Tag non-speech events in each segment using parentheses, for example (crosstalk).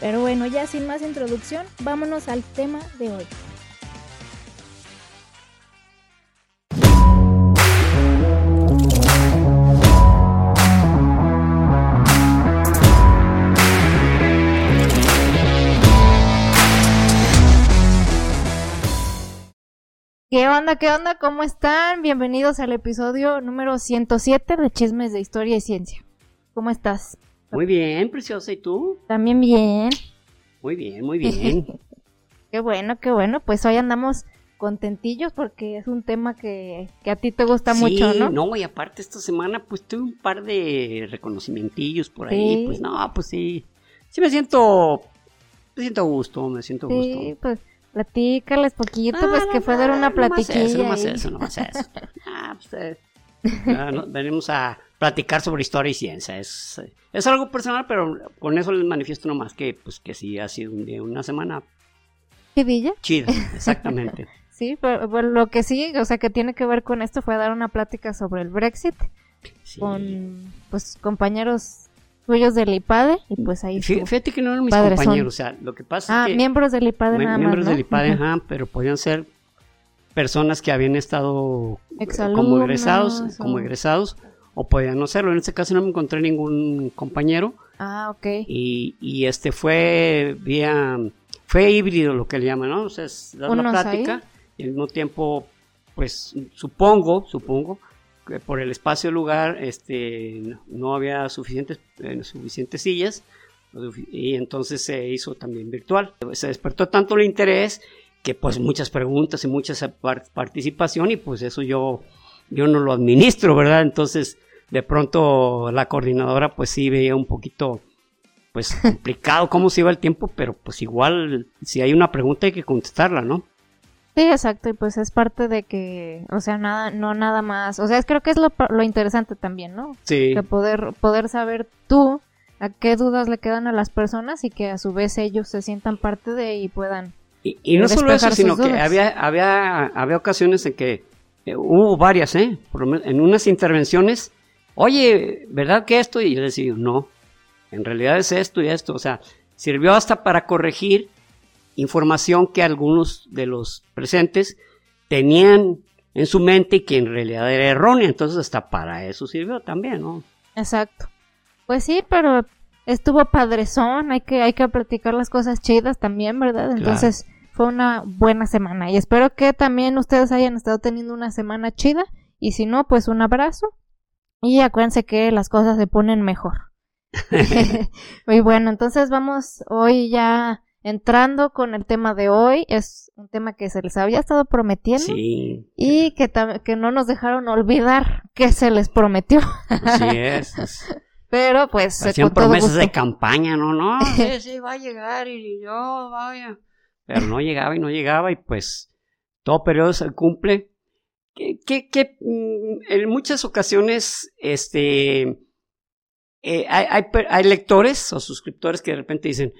Pero bueno, ya sin más introducción, vámonos al tema de hoy. ¿Qué onda? ¿Qué onda? ¿Cómo están? Bienvenidos al episodio número 107 de Chismes de Historia y Ciencia. ¿Cómo estás? Muy bien, preciosa. ¿Y tú? También bien. Muy bien, muy bien. (laughs) qué bueno, qué bueno. Pues hoy andamos contentillos porque es un tema que, a ti te gusta mucho, ¿no? no, y aparte esta semana pues tuve un par de reconocimientillos por ahí, pues no, pues sí, sí me siento, me siento a gusto, me siento a gusto. Sí, pues platícales poquito, pues que fue dar una platiquilla. No más eso, no más eso, no más eso. (laughs) ah, pues eh, venimos a platicar sobre historia y ciencia. Es, es algo personal, pero con eso les manifiesto nomás que, pues, que sí ha sido un día, una semana. Chida, (laughs) exactamente. sí, pero, lo que sí, o sea, que tiene que ver con esto fue dar una plática sobre el Brexit con, pues, compañeros tuyos del IPADE y pues ahí Fíjate que no eran mis compañeros, o sea, lo que pasa ah, es que... miembros del IPADE nada Miembros del IPADE, ajá, pero podían ser personas que habían estado como egresados, como egresados o podían no serlo. En este caso no me encontré ningún compañero. Ah, ok. Y, y este fue vía, fue híbrido lo que le llaman, ¿no? O sea, es dar una plática y al mismo tiempo, pues supongo, supongo, que por el espacio lugar este, no había suficientes, eh, suficientes sillas y entonces se hizo también virtual. Se despertó tanto el interés que pues muchas preguntas y mucha participación y pues eso yo, yo no lo administro, ¿verdad? Entonces de pronto la coordinadora pues sí veía un poquito pues (laughs) complicado cómo se iba el tiempo, pero pues igual si hay una pregunta hay que contestarla, ¿no? Sí, exacto, y pues es parte de que, o sea, nada, no nada más, o sea, creo que es lo, lo interesante también, ¿no? Sí. Que poder, poder saber tú a qué dudas le quedan a las personas y que a su vez ellos se sientan parte de y puedan y, no solo eso, sino que había, había, había ocasiones en que eh, hubo varias, ¿eh? en unas intervenciones, oye, ¿verdad que esto? Y yo decía, no, en realidad es esto y esto. O sea, sirvió hasta para corregir información que algunos de los presentes tenían en su mente y que en realidad era errónea. Entonces, hasta para eso sirvió también, ¿no? Exacto. Pues sí, pero estuvo padrezón, hay que, hay que practicar las cosas chidas también, ¿verdad? Entonces fue una buena semana y espero que también ustedes hayan estado teniendo una semana chida y si no, pues un abrazo y acuérdense que las cosas se ponen mejor. (laughs) (laughs) Muy bueno, entonces vamos hoy ya entrando con el tema de hoy. Es un tema que se les había estado prometiendo y que, que no nos dejaron olvidar que se les prometió. Así (laughs) es. Pero pues. Hacían promesas de campaña, ¿no? No, sí, sí, va a llegar y yo, vaya. Pero no llegaba y no llegaba y pues todo periodo se cumple. Que, que, que mm, en muchas ocasiones, este. Eh, hay, hay, hay, lectores o suscriptores que de repente dicen,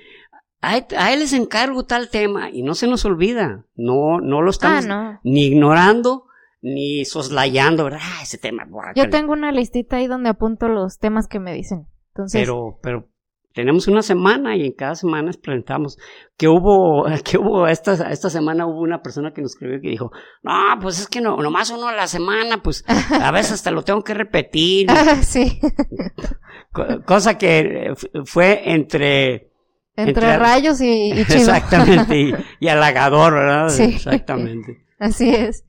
a, a, él les encargo tal tema y no se nos olvida, no, no lo estamos ah, ni ignorando ni soslayando, ¿verdad? Ah, ese tema. Yo tengo una listita ahí donde apunto los temas que me dicen. Entonces... Pero, pero tenemos una semana y en cada semana presentamos que hubo, (laughs) que hubo esta, esta semana hubo una persona que nos escribió que dijo, no, pues es que no, nomás uno a la semana, pues a (laughs) veces hasta lo tengo que repetir. (laughs) sí. Cosa que fue entre... Entre, rayos y, y Exactamente, y, y, halagador, ¿verdad? Sí. Exactamente. Así es.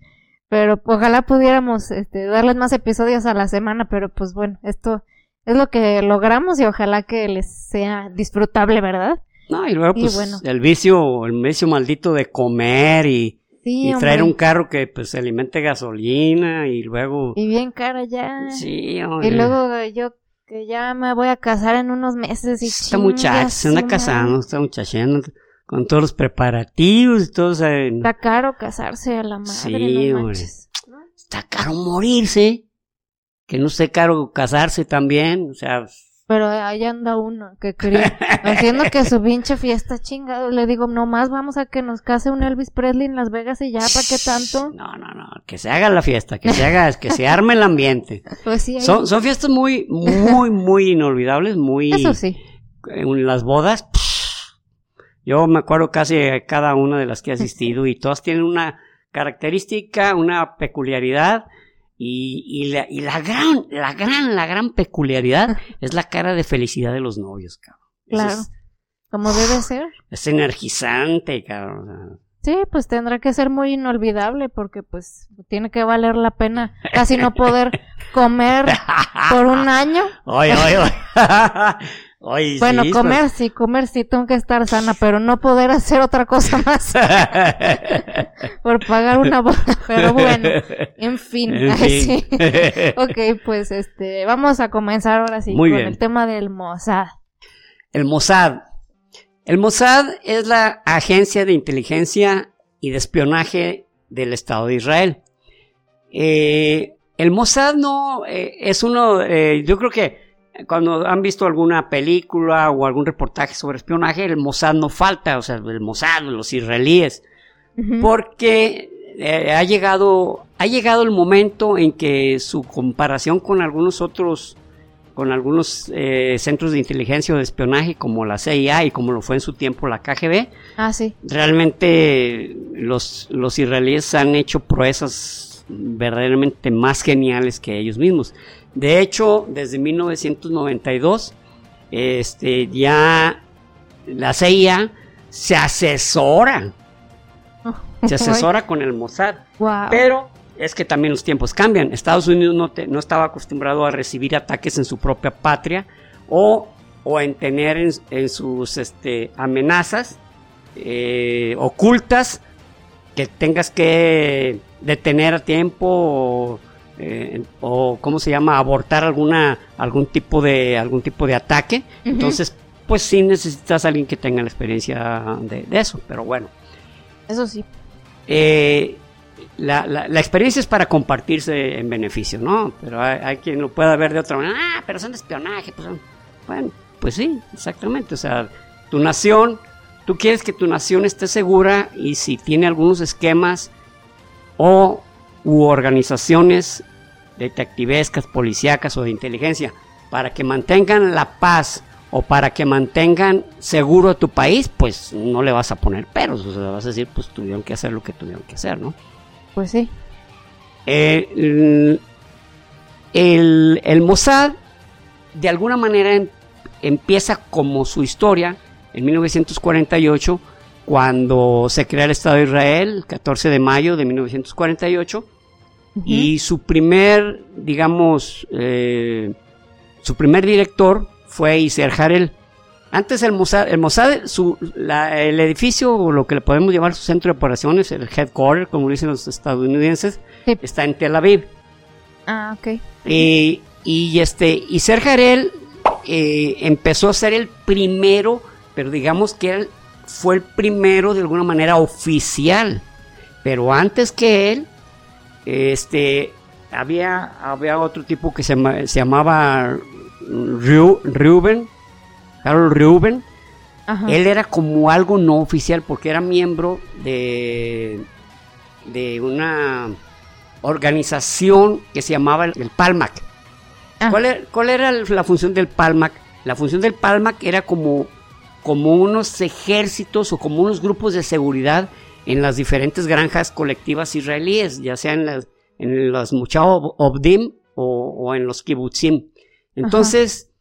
Pero ojalá pudiéramos este, darles más episodios a la semana, pero pues bueno, esto es lo que logramos y ojalá que les sea disfrutable, ¿verdad? No, y luego pues el vicio, el vicio maldito de comer y, y traer un carro que pues se alimente gasolina y luego... Y bien cara ya. Sí, hombre. Y luego yo que ya me voy a casar en unos meses y Esta muchacha se anda casando, esta muchacha con todos los preparativos y todo. Está caro casarse a la madre. Sí, no Está caro morirse. Que no esté caro casarse también. O sea, pero ahí anda uno que quería, haciendo que su pinche fiesta chingado. Le digo, nomás vamos a que nos case un Elvis Presley en Las Vegas y ya, ¿para qué tanto? No, no, no, que se haga la fiesta, que se haga, que se arme el ambiente. (laughs) Pues sí, son, son fiestas muy, muy, muy inolvidables, muy... Eso sí. En las bodas, yo me acuerdo casi de cada una de las que he asistido y todas tienen una característica, una peculiaridad y, la, y la gran, la gran, la gran peculiaridad (laughs) es la cara de felicidad de los novios, cabrón. Claro. como debe ser. Es energizante, cabrón. Sí, pues tendrá que ser muy inolvidable porque pues tiene que valer la pena casi no poder (laughs) comer por un año. Oye, oye, oye. (laughs) bueno, comer sí, comer sí, tengo que estar sana, pero no poder hacer otra cosa más (laughs) por pagar una boda. Pero bueno, en fin. ok, pues este, vamos a comenzar ahora sí con el tema del Mossad. El Mossad. El Mossad es la agencia de inteligencia y de espionaje del Estado de Israel. Eh, el Mossad no eh, es uno, eh, yo creo que cuando han visto alguna película o algún reportaje sobre espionaje, el Mossad no falta, o sea, el Mossad, los israelíes, porque eh, ha llegado ha llegado el momento en que su comparación con algunos otros con algunos eh, centros de inteligencia o de espionaje como la CIA y como lo fue en su tiempo la KGB, ah, sí. realmente los, los israelíes han hecho proezas verdaderamente más geniales que ellos mismos. De hecho, desde 1992, este, ya la CIA se asesora, se asesora con el Mossad. Pero es que también los tiempos cambian. Estados Unidos no, no estaba acostumbrado a recibir ataques en su propia patria o, o en tener en, sus este, amenazas eh, ocultas que tengas que detener a tiempo o eh, o cómo se llama abortar alguna algún tipo de algún tipo de ataque. Entonces pues sí necesitas a alguien que tenga la experiencia de, eso pero bueno. Eso sí. Eh, la, la, experiencia es para compartirse en beneficio no pero hay, quien lo pueda ver de otra manera. Ah pero son de espionaje pues bueno pues sí exactamente. O sea tu nación tú quieres que tu nación esté segura y si tiene algunos esquemas o u organizaciones detectivescas, policíacas o de inteligencia, para que mantengan la paz o para que mantengan seguro tu país, pues no le vas a poner peros, o sea, vas a decir, pues tuvieron que hacer lo que tuvieron que hacer, ¿no? Pues sí. Eh, el, el, Mossad, de alguna manera, em, empieza como su historia en 1948, cuando se crea el Estado de Israel, el 14 de mayo de 1948 y su primer, digamos, eh, su primer director fue Iser Harel. Antes el Mossad, el, Mossad su, el edificio, o lo que le podemos llamar su centro de operaciones, el headquarter, como dicen los estadounidenses, está en Tel Aviv. Ah, ok. y este, Iser Harel eh, empezó a ser el primero, pero digamos que él fue el primero de alguna manera oficial. Pero antes que él, este, había, había otro tipo que se, llamaba Reuben, Carol Reuben. Él era como algo no oficial porque era miembro de, de una organización que se llamaba el Palmac. Ah. ¿Cuál, era, ¿Cuál, era, la función del Palmac? La función del Palmac era como, como unos ejércitos o como unos grupos de seguridad en las diferentes granjas colectivas israelíes, ya sea en las, en los Obdim o, en los Kibbutzim. Entonces,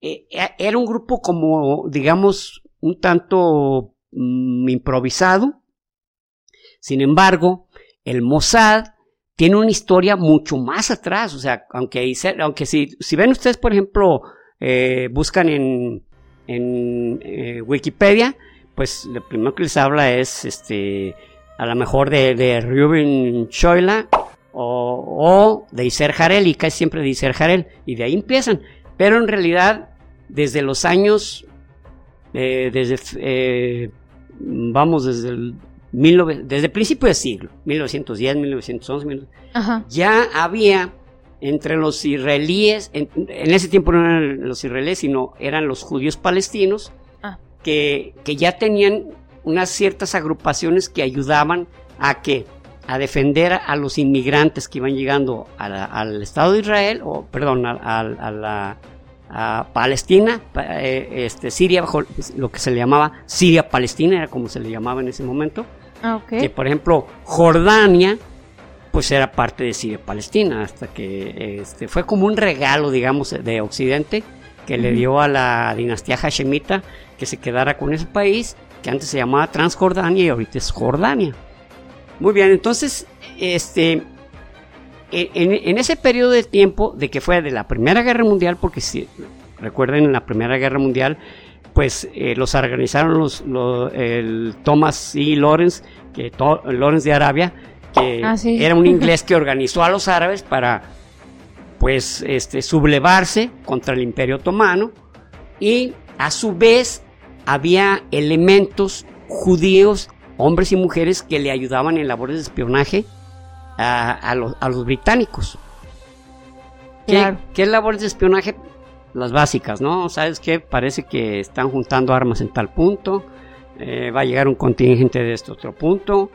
eh, eh, era un grupo como, digamos, un tanto mm, improvisado. Sin embargo, el Mossad tiene una historia mucho más atrás. O sea, aunque, aunque si, si ven ustedes, por ejemplo, eh, buscan en, en Wikipedia, pues lo primero que les habla es este a lo mejor de, de Ruben Schoila o, de Iser Harel y casi siempre de Iser Harel y de ahí empiezan pero en realidad desde los años eh, desde eh, vamos desde el, desde el principio del siglo, 1910, 1911, ya había entre los israelíes, en, ese tiempo no eran los israelíes, sino eran los judíos palestinos. Que, que ya tenían unas ciertas agrupaciones que ayudaban a que a defender a los inmigrantes que iban llegando al Estado de Israel, o perdón, a, la Palestina, eh, este, Siria, bajo lo que se le llamaba Siria-Palestina, era como se le llamaba en ese momento. Ah, que por ejemplo, Jordania, pues era parte de Siria-Palestina, hasta que este, fue como un regalo, digamos, de Occidente que le dio a la dinastía Hashemita que se quedara con ese país, que antes se llamaba Transjordania y ahorita es Jordania. Muy bien, entonces, este, en, ese periodo de tiempo de que fue de la Primera Guerra Mundial, porque si recuerden en la Primera Guerra Mundial, pues eh, los organizaron los, el Thomas E. Lawrence, que Lawrence de Arabia, que ah, era un (laughs) inglés que organizó a los árabes para pues este sublevarse contra el Imperio Otomano y a su vez había elementos judíos hombres y mujeres que le ayudaban en labores de espionaje a, los, británicos. ¿Qué, ¿Qué labores de espionaje? Las básicas, ¿no? ¿Sabes qué? Parece que están juntando armas en tal punto, eh, va a llegar un contingente de este otro punto,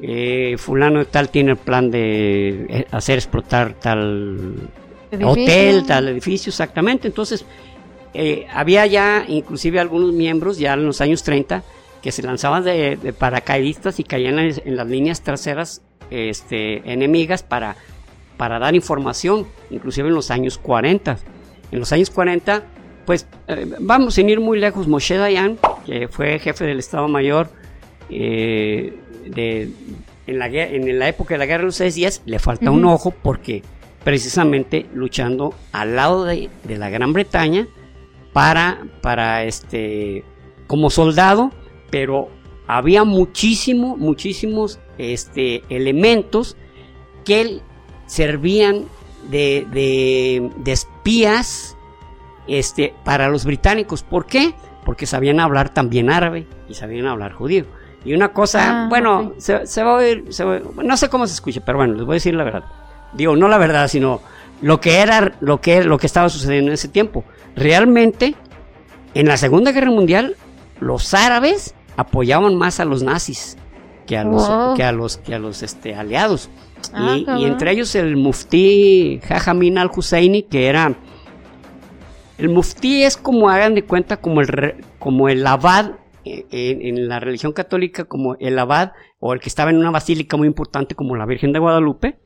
eh, fulano de tal tiene el plan de eh, hacer explotar tal hotel, tal edificio, exactamente. Entonces, había ya inclusive algunos miembros, ya en los años 30, que se lanzaban de, paracaidistas y caían en, las líneas traseras este, enemigas para, para dar información, inclusive en los años 40. En los años 40, pues eh, vamos a ir muy lejos, Moshe Dayan, que fue jefe del Estado Mayor eh, de, en, la, en la época de la Guerra de los Seis Días, le falta un ojo porque precisamente luchando al lado de, de la Gran Bretaña para, para este, como soldado, pero había muchísimo, muchísimos este, elementos que servían de, de, espías este, para los británicos. ¿Por qué? Porque sabían hablar también árabe y sabían hablar judío. Y una cosa, ah, bueno, se, va a oír, no sé cómo se escucha, pero bueno, les voy a decir la verdad. Digo, no la verdad, sino lo que era, lo que, lo que estaba sucediendo en ese tiempo. Realmente, en la Segunda Guerra Mundial, los árabes apoyaban más a los nazis que a los, que a los, que a los este, aliados. Ah, y, entre ellos el muftí Jajamin al-Husseini, que era... El muftí es como, hagan de cuenta, como el, como el abad eh, en, la religión católica, como el abad o el que estaba en una basílica muy importante como la Virgen de Guadalupe.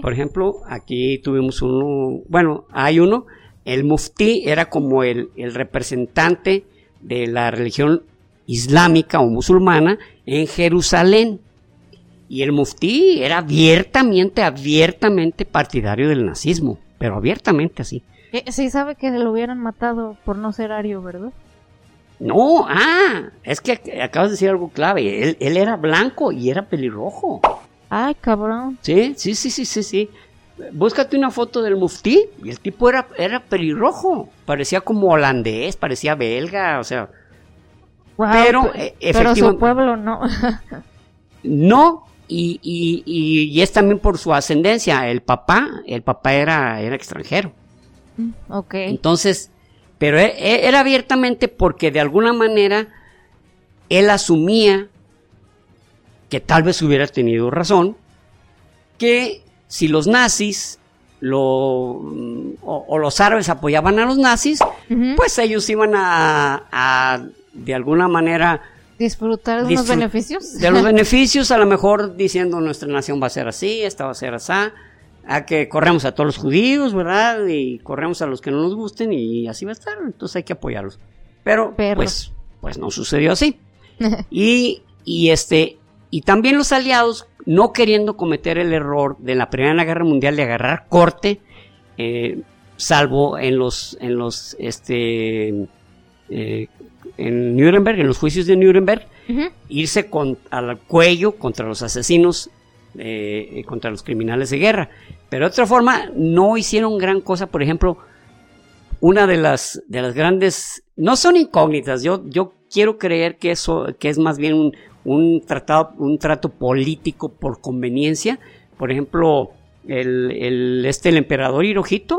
Por ejemplo, aquí tuvimos uno, bueno, hay uno, el muftí era como el, el representante de la religión islámica o musulmana en Jerusalén. Y el muftí era abiertamente, abiertamente partidario del nazismo, pero abiertamente así. Eh, sí sabe que lo hubieran matado por no ser ario, ¿verdad? No, ah, es que acabas de decir algo clave. Él, él era blanco y era pelirrojo. Ay, cabrón. Sí, sí, sí, sí, sí, sí. Búscate una foto del muftí y el tipo era, era pelirrojo. Parecía como holandés, parecía belga, o sea, pero, eh, su pueblo no. no, y, y, es también por su ascendencia. El papá, el papá era, era extranjero. Mm, ok. Entonces, pero e, e, era abiertamente porque de alguna manera él asumía que tal vez hubiera tenido razón, que si los nazis lo, o, los árabes apoyaban a los nazis, pues ellos iban a de alguna manera disfrutar de los beneficios. De los (laughs) beneficios, a lo mejor diciendo nuestra nación va a ser así, esta va a ser así, a que corremos a todos los judíos, ¿verdad? Y corremos a los que no nos gusten y así va a estar, entonces hay que apoyarlos. Pero pues pues no sucedió así. (laughs) y, y este y también los aliados no queriendo cometer el error de la Primera Guerra Mundial de agarrar corte, eh, salvo en los en los este eh, en Nuremberg, en los juicios de Nuremberg, irse con, al cuello contra los asesinos, eh, contra los criminales de guerra. Pero de otra forma, no hicieron gran cosa, por ejemplo, una de las, de las grandes, no son incógnitas, yo, yo quiero creer que eso, que es más bien un, un tratado, un trato político por conveniencia. Por ejemplo, el, el este, el emperador Hirohito,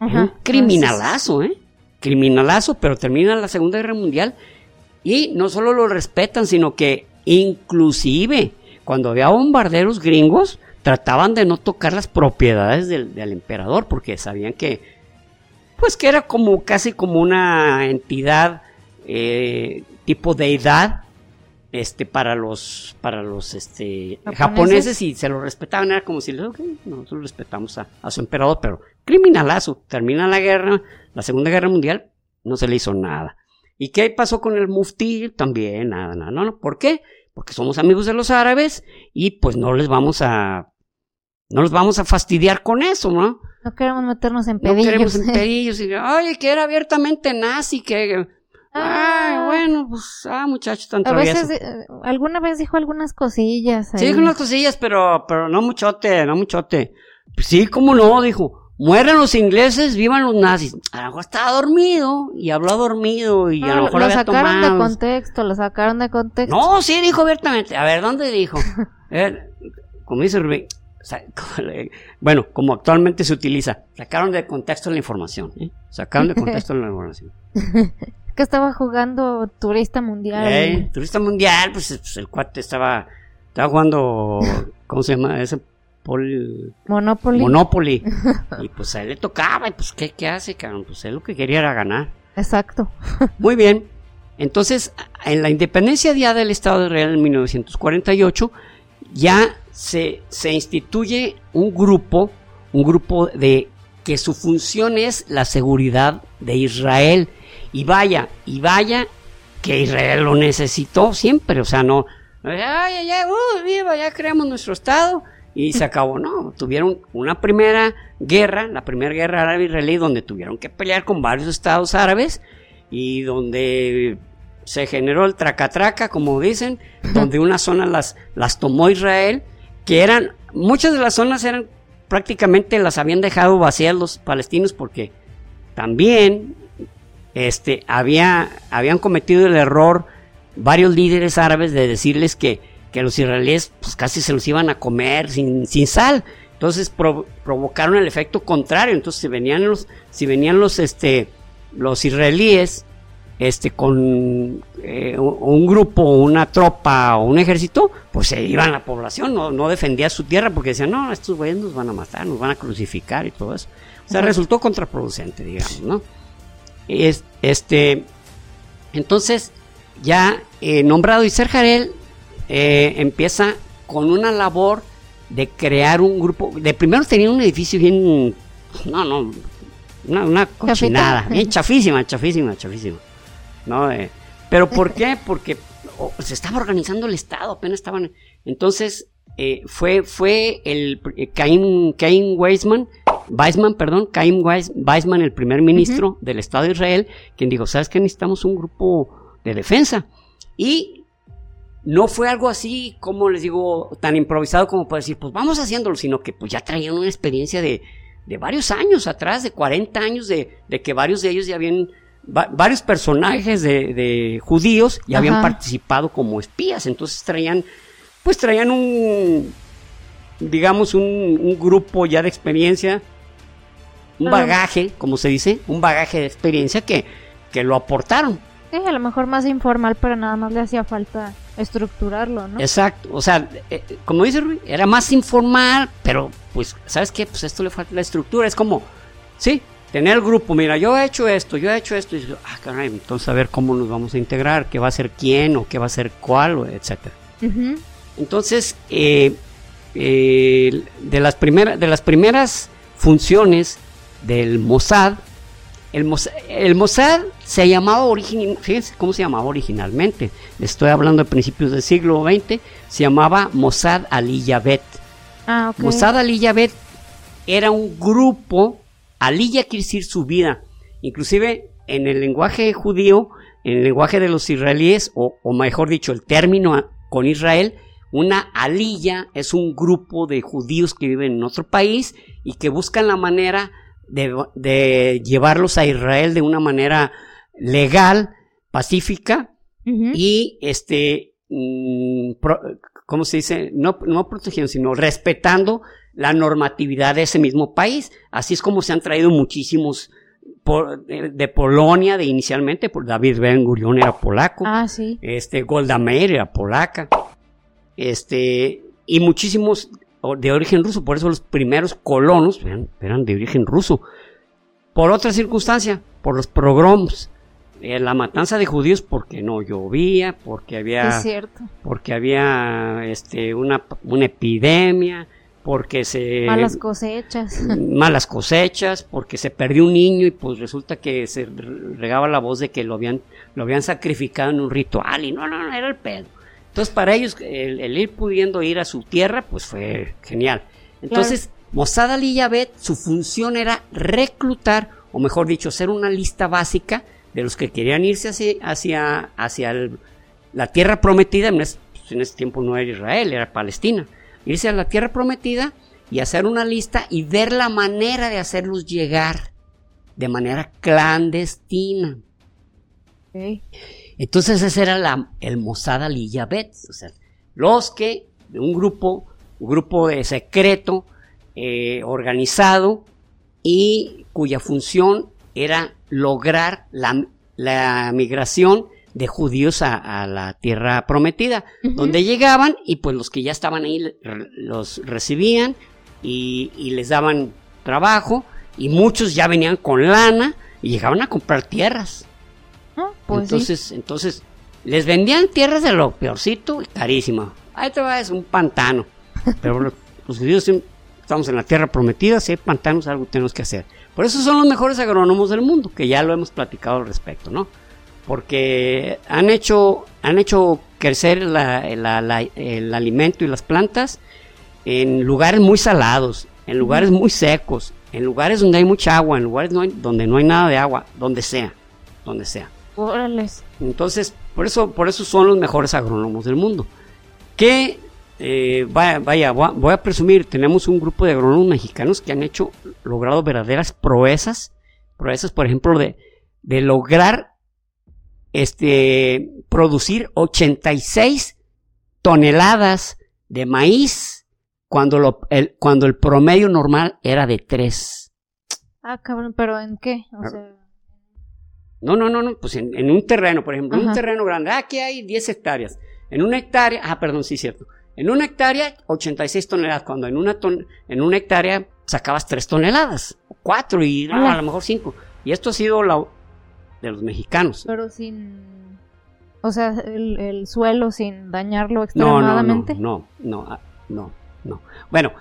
un criminalazo, ¿eh? Criminalazo, pero termina la Segunda Guerra Mundial y no solo lo respetan, sino que inclusive cuando había bombarderos gringos, trataban de no tocar las propiedades del, del emperador porque sabían que, pues que era como casi como una entidad eh, tipo deidad este para los para los este ¿Japoneses? y se lo respetaban era como si okay, nosotros respetamos a, a, su emperador pero criminalazo. Termina la guerra la segunda guerra mundial no se le hizo nada. Y qué pasó con el mufti también nada nada no, no. ¿por qué? porque somos amigos de los árabes y pues no les vamos a no los vamos a fastidiar con eso no no queremos meternos en pedillos no queremos en (laughs) pedillos y, oye que era abiertamente nazi que Ah, bueno, pues, ah, muchacho tan A veces, eh, alguna vez dijo algunas cosillas. Sí, dijo unas cosillas, pero, pero no muchote, no muchote. Pues sí, cómo no, dijo. Mueran los ingleses, vivan los nazis. A lo mejor estaba dormido y habló dormido y a lo mejor lo sacaron de contexto, lo sacaron de contexto. No, sí, dijo abiertamente. A ver, ¿dónde dijo? (laughs) como dice Rubén, bueno, como actualmente se utiliza, sacaron de contexto la información. ¿eh? Sacaron de contexto la información. (laughs) que estaba jugando turista mundial. turista mundial, pues, pues, el cuate estaba, estaba jugando, ¿cómo se llama? Ese Monopoly. Monopoly. (laughs) y pues a él le tocaba, y pues ¿qué, qué hace, cabrón? Pues él lo que quería era ganar. Exacto. (laughs) Muy bien. Entonces, en la independencia día del Estado de Israel en 1948, ya se, se instituye un grupo, un grupo de que su función es la seguridad de Israel y vaya, y vaya que Israel lo necesitó siempre, o sea, no, ay, ya, uh, viva, ya creamos nuestro Estado y se (laughs) acabó, no, tuvieron una primera guerra, la primera guerra árabe-israelí, donde tuvieron que pelear con varios estados árabes y donde se generó el traca-traca, como dicen, donde una zona las, las tomó Israel, que eran, muchas de las zonas eran prácticamente las habían dejado vacías los palestinos porque también este, había, habían cometido el error varios líderes árabes de decirles que, que los israelíes pues, casi se los iban a comer sin, sin sal. Entonces provocaron el efecto contrario. Entonces si venían los, si venían los, este, los israelíes este, con eh, un grupo, una tropa o un ejército, pues se iban la población, no, no defendía su tierra porque decían, no, estos güeyes nos van a matar, nos van a crucificar y todo eso. O sea, resultó contraproducente, digamos, ¿no? Es, este, entonces, ya eh, nombrado Isser Jarel eh, empieza con una labor de crear un grupo. De primero tenía un edificio bien. No, no. Una, cochinada. Bien chafísima, chafísima, chafísima. ¿No? Eh, pero ¿por qué? Porque se estaba organizando el Estado, apenas estaban. Entonces, fue, fue el Cain, Cain Weisman Weizmann, perdón, Caim Weizmann, el primer ministro del Estado de Israel, quien dijo, ¿sabes qué? Necesitamos un grupo de defensa. Y no fue algo así, como les digo, tan improvisado como para decir, pues vamos haciéndolo, sino que pues ya traían una experiencia de, varios años atrás, de 40 años, de, que varios de ellos ya habían, varios personajes de, judíos ya habían participado como espías, entonces traían, pues traían un, digamos, un, un grupo ya de experiencia un bagaje, como se dice, un bagaje de experiencia que, que lo aportaron. Sí, a lo mejor más informal, pero nada más le hacía falta estructurarlo, ¿no? Exacto, o sea, eh, como dice Rui, era más informal, pero pues, ¿sabes qué? Pues esto le falta la estructura, es como, sí, tener el grupo, mira, yo he hecho esto, yo he hecho esto, y ah, caray, entonces a ver cómo nos vamos a integrar, qué va a ser quién, o qué va a ser cuál, etcétera. Entonces, eh, eh, de, las primeras, de las primeras funciones del Mossad. El Mossad, se llamaba originalmente, fíjense cómo se llamaba originalmente. Estoy hablando de principios del siglo XX. Se llamaba Mossad Ali Yabet. Ah, Mossad Ali Yabet era un grupo. Aliyah quiere decir su vida. Inclusive en el lenguaje judío, en el lenguaje de los israelíes, o, o mejor dicho, el término con Israel, una aliyah es un grupo de judíos que viven en otro país y que buscan la manera de, llevarlos a Israel de una manera legal, pacífica y este, mm, ¿cómo se dice? No, no protegiendo, sino respetando la normatividad de ese mismo país. Así es como se han traído muchísimos de, Polonia, de inicialmente, por David Ben Gurion era polaco. Ah, sí. Este, Golda Meir era polaca. Este, y muchísimos de origen ruso, por eso los primeros colonos eran, de origen ruso. Por otra circunstancia, por los pogroms, eh, la matanza de judíos porque no llovía, porque había, es cierto. porque había este, una, una epidemia, porque se... Malas cosechas. Malas cosechas, porque se perdió un niño y pues resulta que se regaba la voz de que lo habían, lo habían sacrificado en un ritual y no, no, no, era el pedo. Entonces para ellos el, ir pudiendo ir a su tierra pues fue genial. Entonces Mossad Ali Yabet, su función era reclutar, o mejor dicho, ser una lista básica de los que querían irse hacia, hacia, la tierra prometida, pues, en ese tiempo no era Israel, era Palestina irse a la tierra prometida y hacer una lista y ver la manera de hacerlos llegar de manera clandestina. Entonces ese era la, el Mossad Ali o sea, los que, un grupo, un grupo de secreto, eh, organizado y cuya función era lograr la, la migración de judíos a, la tierra prometida, donde llegaban y pues los que ya estaban ahí los recibían y, les daban trabajo y muchos ya venían con lana y llegaban a comprar tierras. Pues entonces, entonces les vendían tierras de lo peorcito y carísima. Ahí te va, es un pantano. (laughs) Pero los judíos estamos en la tierra prometida, si hay pantanos algo tenemos que hacer. Por eso son los mejores agrónomos del mundo, que ya lo hemos platicado al respecto, ¿no? porque han hecho, han hecho crecer el alimento y las plantas en lugares muy salados, en lugares muy secos, en lugares donde hay mucha agua, en lugares donde no hay nada de agua, donde sea, donde sea. Entonces, por eso, por eso son los mejores agrónomos del mundo. Que, eh, vaya, vaya voy, a, presumir, tenemos un grupo de agrónomos mexicanos que han hecho, logrado verdaderas proezas, proezas, por ejemplo, de, de lograr este, producir 86 toneladas de maíz cuando, lo, el, cuando el promedio normal era de 3. Ah, cabrón, pero ¿en qué? No, no, no, no, pues en, un terreno, por ejemplo, en un terreno grande, ah, aquí hay 10 hectáreas. En una hectárea, ah, perdón, sí, cierto. En una hectárea, 86 toneladas, cuando en una, ton, en una hectárea sacabas 3 toneladas, 4 y a lo mejor 5. Y esto ha sido la, de los mexicanos. Pero sin... O sea, el, suelo sin dañarlo extremadamente. No, no, no, no, no, no. Bueno,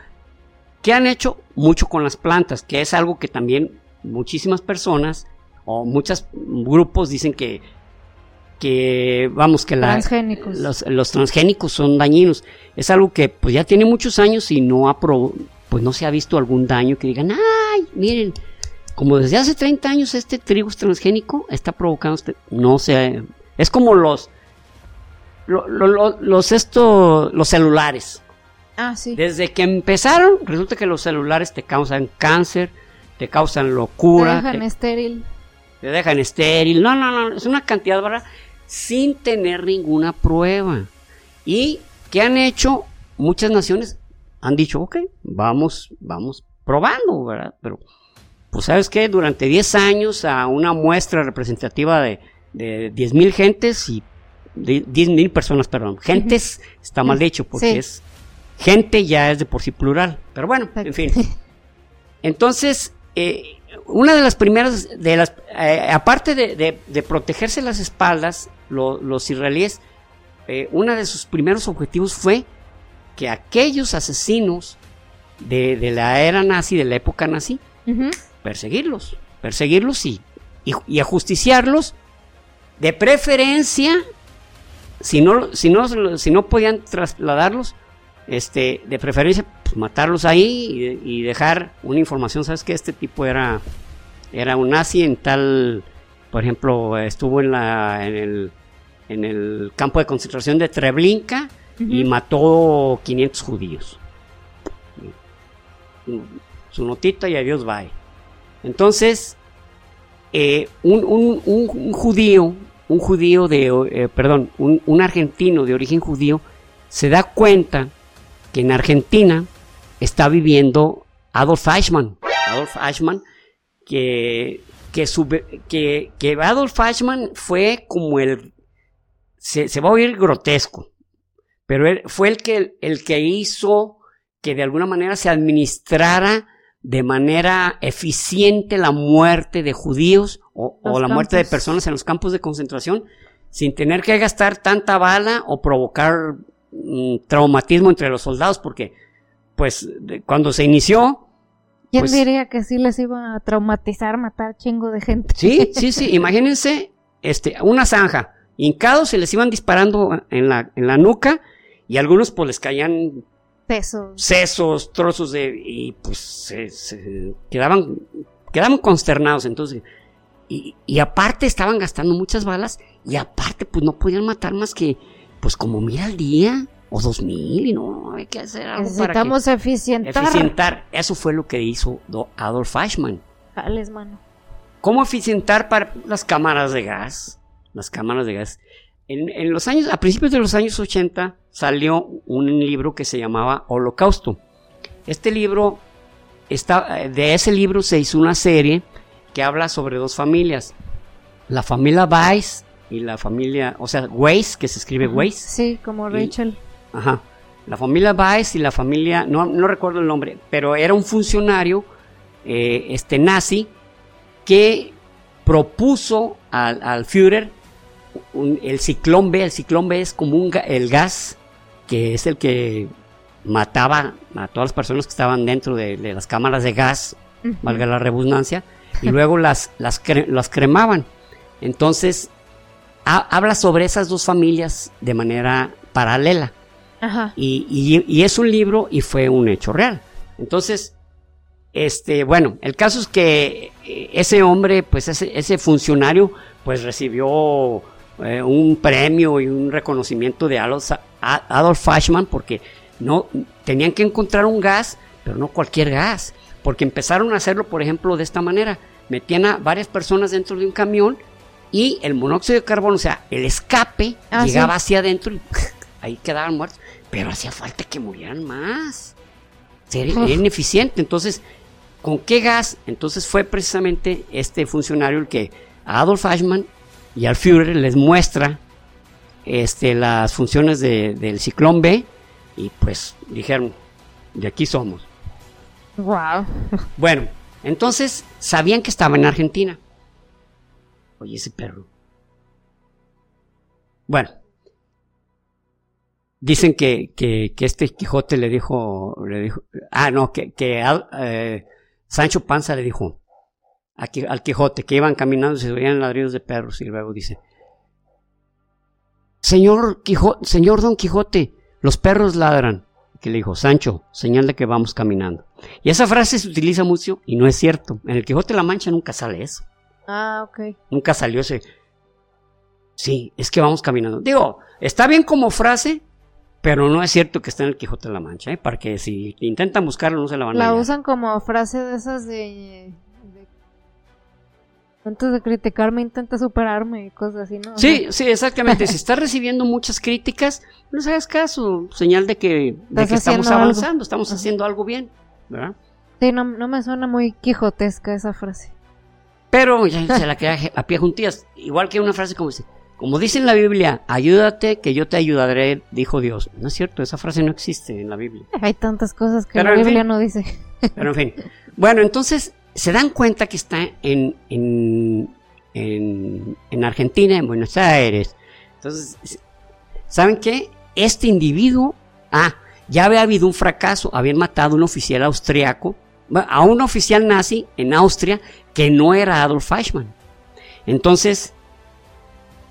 ¿qué han hecho? Mucho con las plantas, que es algo que también muchísimas personas o muchos grupos dicen que que vamos que la, los, los, transgénicos son dañinos es algo que pues ya tiene muchos años y no ha pues no se ha visto algún daño que digan ay miren como desde hace 30 años este trigo transgénico está provocando, este, no sé, es como los, los, esto, los celulares. Ah, sí. Desde que empezaron, resulta que los celulares te causan cáncer, te causan locura. Te dejan estéril. Te dejan estéril. No, no, no, es una cantidad, ¿verdad? Sin tener ninguna prueba. Y que han hecho muchas naciones, han dicho, ok, vamos, vamos probando, ¿verdad? Pero pues sabes qué, durante 10 años a una muestra representativa de, de 10 mil gentes y de 10 mil personas, perdón, gentes, está mal dicho porque es gente ya es de por sí plural, pero bueno, en fin. (laughs) Entonces, eh, una de las primeras, de las, eh, aparte de, de, protegerse las espaldas, los israelíes, eh, uno de sus primeros objetivos fue que aquellos asesinos de, de la era nazi, de la época nazi, perseguirlos, perseguirlos y, y, ajusticiarlos, de preferencia, si no, si no, si no podían trasladarlos, este, de preferencia, pues, matarlos ahí y, dejar una información, sabes que este tipo era, era un nazi en tal, por ejemplo, estuvo en la, en el, en el campo de concentración de Treblinka y mató 500 judíos. Su notita y adiós bye. Entonces, eh, un, judío, un judío de, eh, perdón, un, argentino de origen judío, se da cuenta que en Argentina está viviendo Adolf Eichmann. Adolf Eichmann, que, que, que, Adolf Eichmann fue como el... Se, va a oír grotesco, pero él, fue el que, el que hizo que de alguna manera se administrara de manera eficiente la muerte de judíos o, la muerte de personas en los campos de concentración sin tener que gastar tanta bala o provocar mm, traumatismo entre los soldados, porque pues cuando se inició... ¿Quién pues diría que sí les iba a traumatizar matar chingo de gente? Sí, (laughs) sí, sí, imagínense este, una zanja, hincados se les iban disparando en la, en la nuca y algunos pues les caían Sesos. Sesos, trozos de. Y pues se, quedaban, quedaban consternados. Entonces. Y, y, aparte estaban gastando muchas balas. Y aparte, pues no podían matar más que. Pues como mil al día. O dos mil. Y no, hay que hacer algo Necesitamos para eficientar. Eficientar. Eso fue lo que hizo Adolf Eichmann. Jales, mano. ¿Cómo eficientar para las cámaras de gas? Las cámaras de gas. En, los años, a principios de los años 80 salió un libro que se llamaba Holocausto. Este libro, está, de ese libro se hizo una serie que habla sobre dos familias. La familia Weiss y la familia, o sea, Weiss, que se escribe Weiss. Sí, como Rachel. Ajá. La familia Weiss y la familia, no, no recuerdo el nombre, pero era un funcionario eh, este nazi que propuso al, al Führer el ciclón B, el ciclón B es como un, el gas que es el que mataba a todas las personas que estaban dentro de, las cámaras de gas, valga la redundancia, y (laughs) luego las, las, cremaban. Entonces, habla sobre esas dos familias de manera paralela. Y, y, es un libro y fue un hecho real. Entonces, este, bueno, el caso es que eh, ese hombre, pues ese, ese funcionario, pues recibió eh, un premio y un reconocimiento de Adolf, Adolf Eichmann porque no tenían que encontrar un gas, pero no cualquier gas, porque empezaron a hacerlo, por ejemplo, de esta manera. Metían a varias personas dentro de un camión y el monóxido de carbono, o sea, el escape ah, llegaba hacia adentro y ahí quedaban muertos, pero hacía falta que murieran más. Sería ineficiente. Entonces, ¿con qué gas? Entonces fue precisamente este funcionario el que Adolf Eichmann y al Führer les muestra este, las funciones del ciclón B y pues dijeron, de aquí somos. Wow. Bueno, entonces sabían que estaba en Argentina. Oye, ese perro. Bueno, dicen que, que, este Quijote le dijo, le dijo, ah, no, que, que eh, Sancho Panza le dijo, al Quijote, que iban caminando y se veían ladridos de perros, y luego dice, Señor, Quijote, señor Don Quijote, los perros ladran. Que le dijo, Sancho, señal de que vamos caminando. Y esa frase se utiliza mucho y no es cierto. En el Quijote de la Mancha nunca sale eso. Ah, ok. Nunca salió ese. Sí, es que vamos caminando. Digo, está bien como frase, pero no es cierto que está en el Quijote de la Mancha, ¿eh? Para que si intentan buscarlo no se la van a La usan como frase de esas de antes de criticarme intenta superarme y cosas así, ¿no? Sí, sí, exactamente. si estás recibiendo muchas críticas, no hagas caso, señal de que, estamos avanzando, estamos haciendo algo bien, ¿verdad? Sí, no, me suena muy quijotesca esa frase. Pero ya se la queda a pie juntillas, igual que una frase como dice, como dice en la Biblia, ayúdate que yo te ayudaré, dijo Dios. No es cierto, esa frase no existe en la Biblia. Hay tantas cosas que la Biblia no dice. Pero en fin. Bueno, entonces se dan cuenta que está en, en, en, Argentina, en Buenos Aires. Entonces, ¿saben qué? Este individuo, ah, ya había habido un fracaso, habían matado a un oficial austriaco, a un oficial nazi en Austria que no era Adolf Eichmann. Entonces,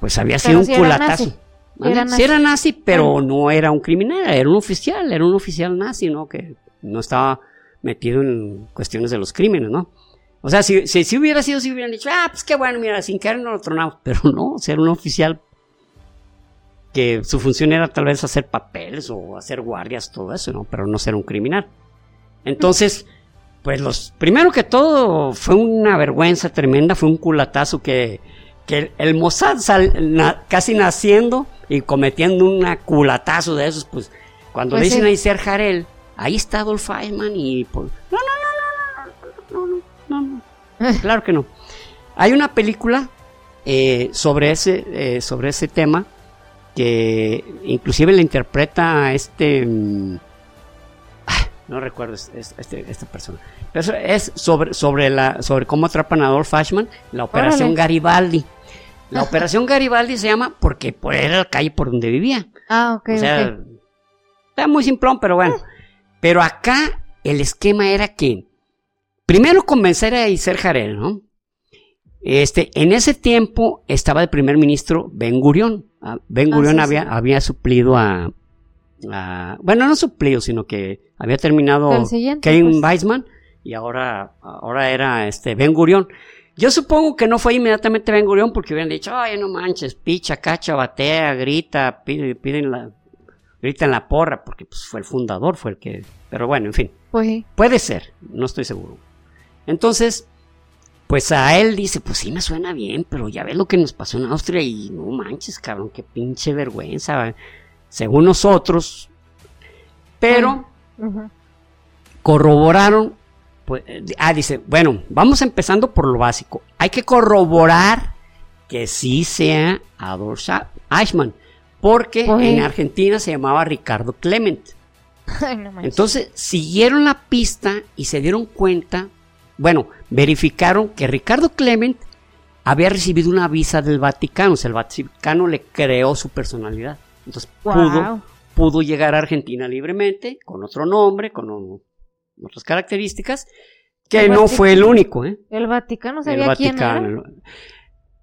pues había sido un culatazo. Era nazi. Sí era nazi, pero no era un criminal, era un oficial, era un oficial nazi, ¿no? Que no estaba metido en cuestiones de los crímenes, ¿no? O sea, si, si, hubiera sido, si hubieran dicho, ah, pues qué bueno, mira, sin querer no lo tronamos. (laughs) Pero no, ser un oficial que su función era tal vez hacer papeles o hacer guardias, todo eso, ¿no? Pero no ser un criminal. Entonces, Pues los, primero que todo, fue una vergüenza tremenda, fue un culatazo que, que el, Mossad casi naciendo y cometiendo un culatazo de esos, pues cuando pues dicen a Isser Jarel, ahí está Adolf Eichmann y pues, no, no, no, no, no, no, no, no, (laughs) claro que no. Hay una película eh, sobre ese, eh, sobre ese tema que inclusive le interpreta este mm, no recuerdo este, esta persona. Pero es sobre, sobre, la, sobre cómo atrapan a Adolf Eichmann, la Operación Garibaldi. La Operación Garibaldi se llama porque era la calle por donde vivía. Ah, ok. O sea, está muy simplón, pero bueno. Pero acá el esquema era que primero convencer a Iser Jarel, ¿no? Este, en ese tiempo estaba el primer ministro Ben Gurión. Ah, ben ah, Gurión había, había suplido a, bueno, no suplido, sino que había terminado Kevin pues. Weissman y ahora, ahora era este Ben Gurión. Yo supongo que no fue inmediatamente Ben Gurión porque hubieran dicho, ay, no manches, picha, cacha, batea, grita, piden, la, grita en la porra, porque pues, fue el fundador, fue el que... Pero bueno, en fin. Pues Puede ser, no estoy seguro. Entonces, pues a él dice, pues sí me suena bien, pero ya ves lo que nos pasó en Austria y no manches, cabrón, qué pinche vergüenza según nosotros, pero corroboraron, pues, ah, dice, bueno, vamos empezando por lo básico, hay que corroborar que sí sea Adolf Eichmann, porque en Argentina se llamaba Ricardo Clement. (laughs) Entonces siguieron la pista y se dieron cuenta, bueno, verificaron que Ricardo Clement había recibido una visa del Vaticano, o sea, el Vaticano le creó su personalidad. Entonces pudo, pudo llegar a Argentina libremente, con otro nombre, con otras características, que no fue el único. ¿eh? El Vaticano sabía quién era.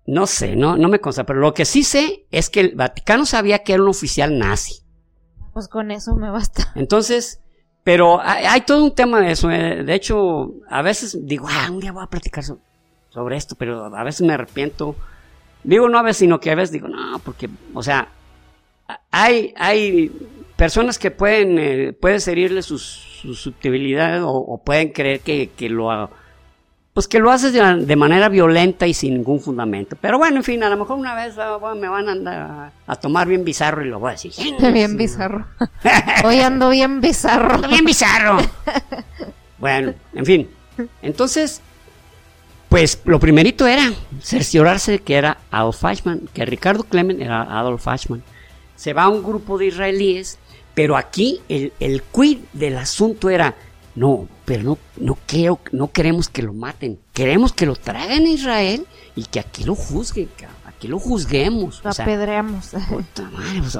No sé, no, no me consta, pero lo que sí sé es que el Vaticano sabía que era un oficial nazi. Pues con eso me basta. (laughs) Entonces, pero hay, todo un tema de eso. ¿eh? De hecho, a veces digo, ah, un día voy a platicar sobre esto, pero a veces me arrepiento. Digo no a veces, sino que a veces digo, no, porque, o sea, hay, hay personas que pueden, eh, puedes herirle su, susceptibilidad o, pueden creer que, lo pues que lo haces de, manera violenta y sin ningún fundamento. Pero bueno, en fin, a lo mejor una vez ah, me van a andar a, tomar bien bizarro y lo voy a decir. (laughs) Bien bizarro. (laughs) Hoy ando bien bizarro. Ando bien bizarro. (laughs) bueno, en fin. Entonces, pues lo primerito era cerciorarse de que era Adolf Eichmann, que Ricardo Clement era Adolf Eichmann se va un grupo de israelíes, pero aquí el, el quid del asunto era, no, pero no, no, quiero, no queremos que lo maten, queremos que lo traigan a Israel y que aquí lo juzguen, aquí lo juzguemos. Lo apedreamos.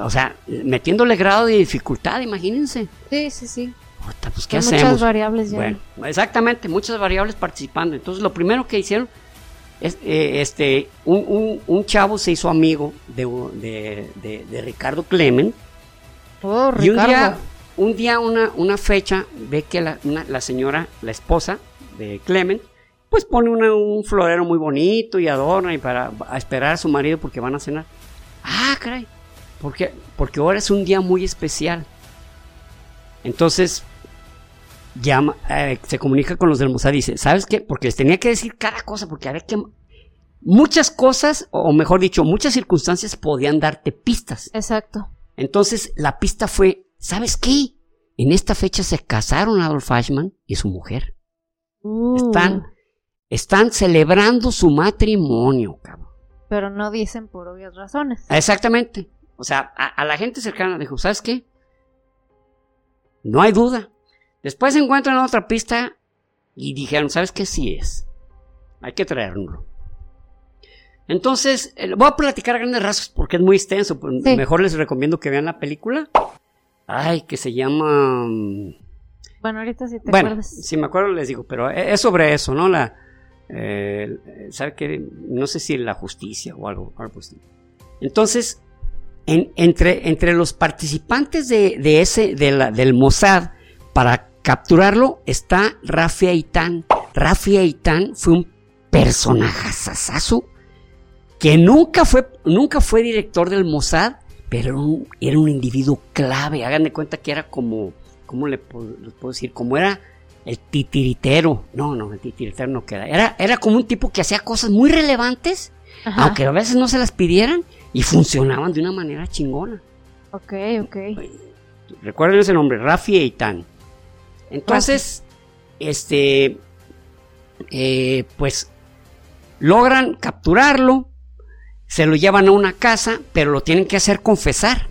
o sea, metiéndole grado de dificultad, imagínense. Sí, sí, sí. pues, ¿qué hacemos? Muchas variables ya. Bueno, exactamente, muchas variables participando. Entonces, lo primero que hicieron eh, este, un, chavo se hizo amigo de, de, Ricardo Clement. Oh, y un día, un día una, una fecha, ve que la, la, señora, la esposa de Clement, pues pone un florero muy bonito y adorna y para esperar a su marido porque van a cenar. Ah, caray, porque, porque ahora es un día muy especial. Entonces, llama, eh, se comunica con los del Mossad y dice, ¿sabes qué? Porque les tenía que decir cada cosa, porque a ver qué... Muchas cosas, o mejor dicho, muchas circunstancias podían darte pistas. Exacto. Entonces, la pista fue, ¿sabes qué? En esta fecha se casaron Adolf Eichmann y su mujer. Uh. Están, están celebrando su matrimonio, cabrón. Pero no dicen por obvias razones. Exactamente. O sea, a, a la gente cercana dijo, ¿sabes qué? No hay duda. Después encuentran otra pista y dijeron, ¿sabes qué? Sí es. Hay que traerlo. Entonces, voy a platicar a grandes rasgos porque es muy extenso. Pues, mejor les recomiendo que vean la película. Ay, que se llama... Mm, bueno, ahorita sí te bueno, Si me acuerdo les digo, pero e, es sobre eso, ¿no? La, eh, ¿Sabe qué? No sé si la justicia o algo, algo así. Entonces, entre, entre los participantes de, ese, de la, del Mossad, para capturarlo está Rafi Aitán. Rafi Aitán fue un personaje que nunca fue, nunca fue director del Mossad, pero era un, individuo clave. Hagan de cuenta que era como, ¿cómo le puedo, decir? Como era el titiritero. No, no, el titiritero no queda. Era, era como un tipo que hacía cosas muy relevantes, aunque a veces no se las pidieran, y funcionaban de una manera chingona. Ok, ok. Recuerden ese nombre, Rafi Eitan. Entonces, este, eh, pues logran capturarlo, se lo llevan a una casa, pero lo tienen que hacer confesar.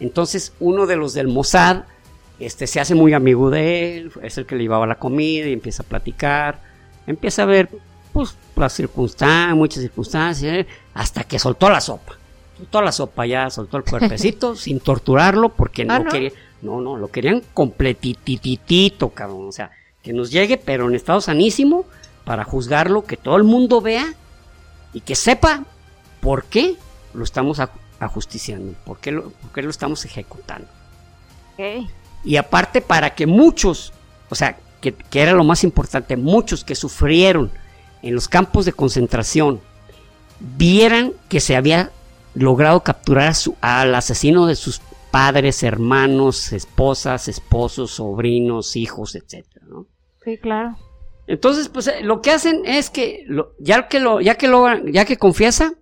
Entonces, uno de los del Mossad este, se hace muy amigo de él, es el que le llevaba la comida y empieza a platicar, empieza a ver pues, las circunstancias, muchas circunstancias, hasta que soltó la sopa. Soltó la sopa ya, soltó el cuerpecito (laughs) sin torturarlo porque ah, no, quería, no, no, lo querían completititito, cabrón, o sea, que nos llegue, pero en estado sanísimo, para juzgarlo, que todo el mundo vea y que sepa por qué lo estamos ajusticiando, por qué lo, por qué lo estamos ejecutando. Okay. Y aparte para que muchos, o sea, que, era lo más importante, muchos que sufrieron en los campos de concentración, vieran que se había logrado capturar al asesino de sus padres, hermanos, esposas, esposos, sobrinos, hijos, ¿no? Sí, claro. Entonces, pues eh, lo que hacen es que ya que lo, ya que lo, ya que confiesa,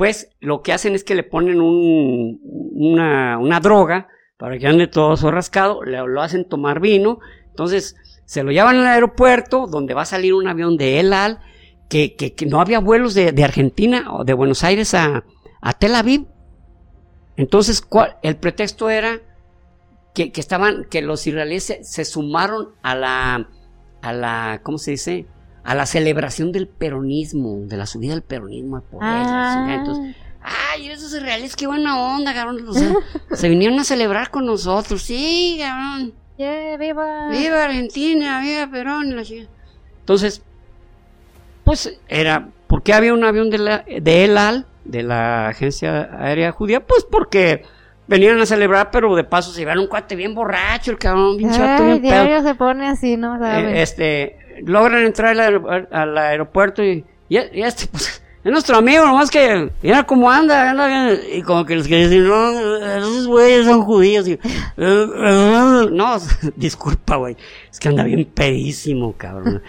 pues lo que hacen es que le ponen un, una, una droga para que ande todo su rascado, le, lo hacen tomar vino, entonces se lo llevan al aeropuerto donde va a salir un avión de El Al, que, que, no había vuelos de, Argentina o de Buenos Aires a, a Tel Aviv. Entonces, ¿cuál? el pretexto era que, que, estaban, que los israelíes se, sumaron a la, a la, ¿cómo se dice? A la celebración del peronismo, de la subida del peronismo al poder. Ah. Entonces, Ay, esos israelíes, qué buena onda, cabrón. (laughs) se vinieron a celebrar con nosotros. Sí, cabrón. viva. Viva Argentina, viva Perón. Entonces, pues era, ¿por qué había un avión de, la, de El Al, de la agencia aérea judía? Pues porque venían a celebrar, pero de paso se iban un cuate bien borracho, el cabrón, bien chato, bien diario se pone así, ¿no? Eh, este, logran entrar al, aeropuerto y, y, y este, pues (laughs) es nuestro amigo, nomás que mira cómo anda, anda y como que los que dicen, no, esos güeyes son judíos. Y, (laughs) no, (laughs) disculpa, güey, es que anda bien pedísimo, cabrón.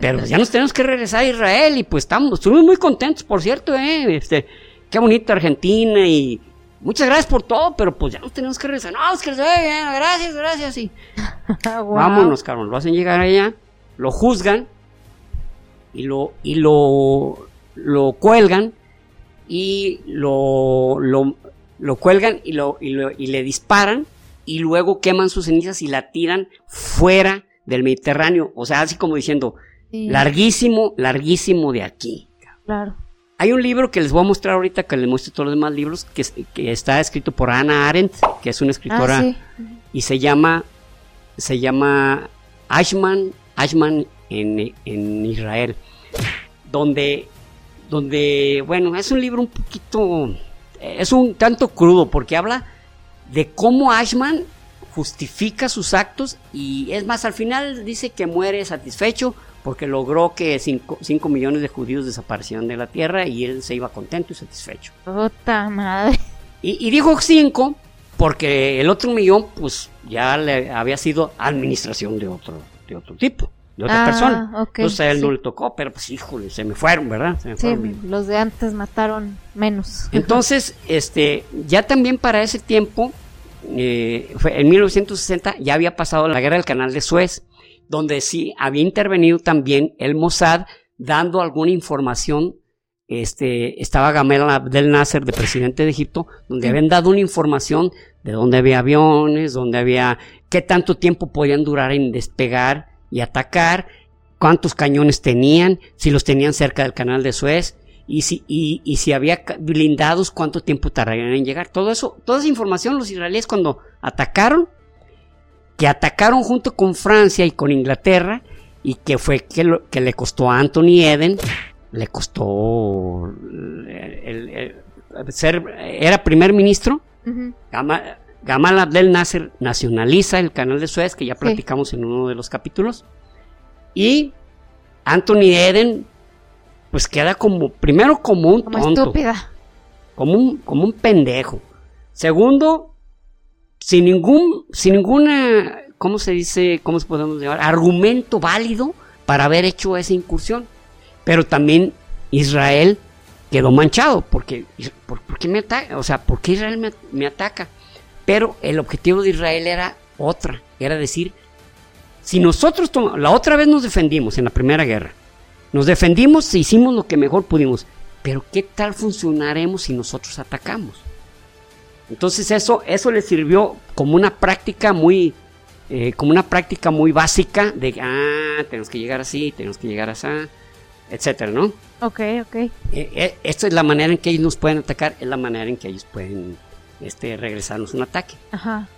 Pero ya nos tenemos que regresar a Israel y pues estamos, estuvimos muy contentos, por cierto, eh, este, qué bonita Argentina y muchas gracias por todo, pero pues ya nos tenemos que regresar. No, es que gracias, gracias, y vámonos, cabrón, lo hacen llegar allá, lo juzgan y lo, y lo lo cuelgan y lo, lo, cuelgan y, lo, y, le disparan y luego queman sus cenizas y la tiran fuera del Mediterráneo. O sea, así como diciendo, larguísimo, larguísimo de aquí. Claro. Hay un libro que les voy a mostrar ahorita, que les muestro todos los demás libros, que, que está escrito por Ana Arendt, que es una escritora, ah, y se llama, se llama Ashman, Ashman en, en Israel, donde donde, bueno, es un libro un poquito, es un tanto crudo porque habla de cómo Ashman justifica sus actos y es más, al final dice que muere satisfecho porque logró que 5 millones de judíos desaparecieran de la tierra y él se iba contento y satisfecho. Puta madre. Y, y dijo 5 porque el otro millón pues ya le había sido administración de otro, de otro tipo de otra ah, persona. Entonces a él no le tocó, pero pues híjole, se me fueron, ¿verdad? sí, los de antes mataron menos. Entonces, este, ya también para ese tiempo, eh, fue en 1960 ya había pasado la guerra del canal de Suez, donde sí había intervenido también el Mossad dando alguna información. Este, estaba Gamal Abdel Nasser, de presidente de Egipto, donde habían dado una información de dónde había aviones, dónde había, qué tanto tiempo podían durar en despegar, y atacar, cuántos cañones tenían, si los tenían cerca del canal de Suez y si, y, si había blindados, cuánto tiempo tardarían en llegar. Todo eso, toda esa información los israelíes cuando atacaron, que atacaron junto con Francia y con Inglaterra y que fue que, que le costó a Anthony Eden, le costó el, ser, era primer ministro. Gamal Abdel Nasser nacionaliza el canal de Suez, que ya platicamos en uno de los capítulos. Y Anthony Eden, pues queda como, primero como un como Estúpida. Como un, como un pendejo. Segundo, sin ningún, sin ninguna ¿cómo se dice? ¿Cómo se podemos llamar? Argumento válido para haber hecho esa incursión. Pero también Israel quedó manchado, porque, ¿por, qué me ataca? O sea, ¿por qué Israel me, ataca? Pero el objetivo de Israel era otra, era decir, si nosotros, la otra vez nos defendimos en la Primera Guerra, nos defendimos e hicimos lo que mejor pudimos, pero ¿qué tal funcionaremos si nosotros atacamos? Entonces eso, eso le sirvió como una práctica muy, eh, como una práctica muy básica de, ah, tenemos que llegar así, tenemos que llegar así, etcétera, ¿no? Ok, ok. Eh, eh, esta es la manera en que ellos nos pueden atacar, es la manera en que ellos pueden este, regresarnos un ataque. Ajá.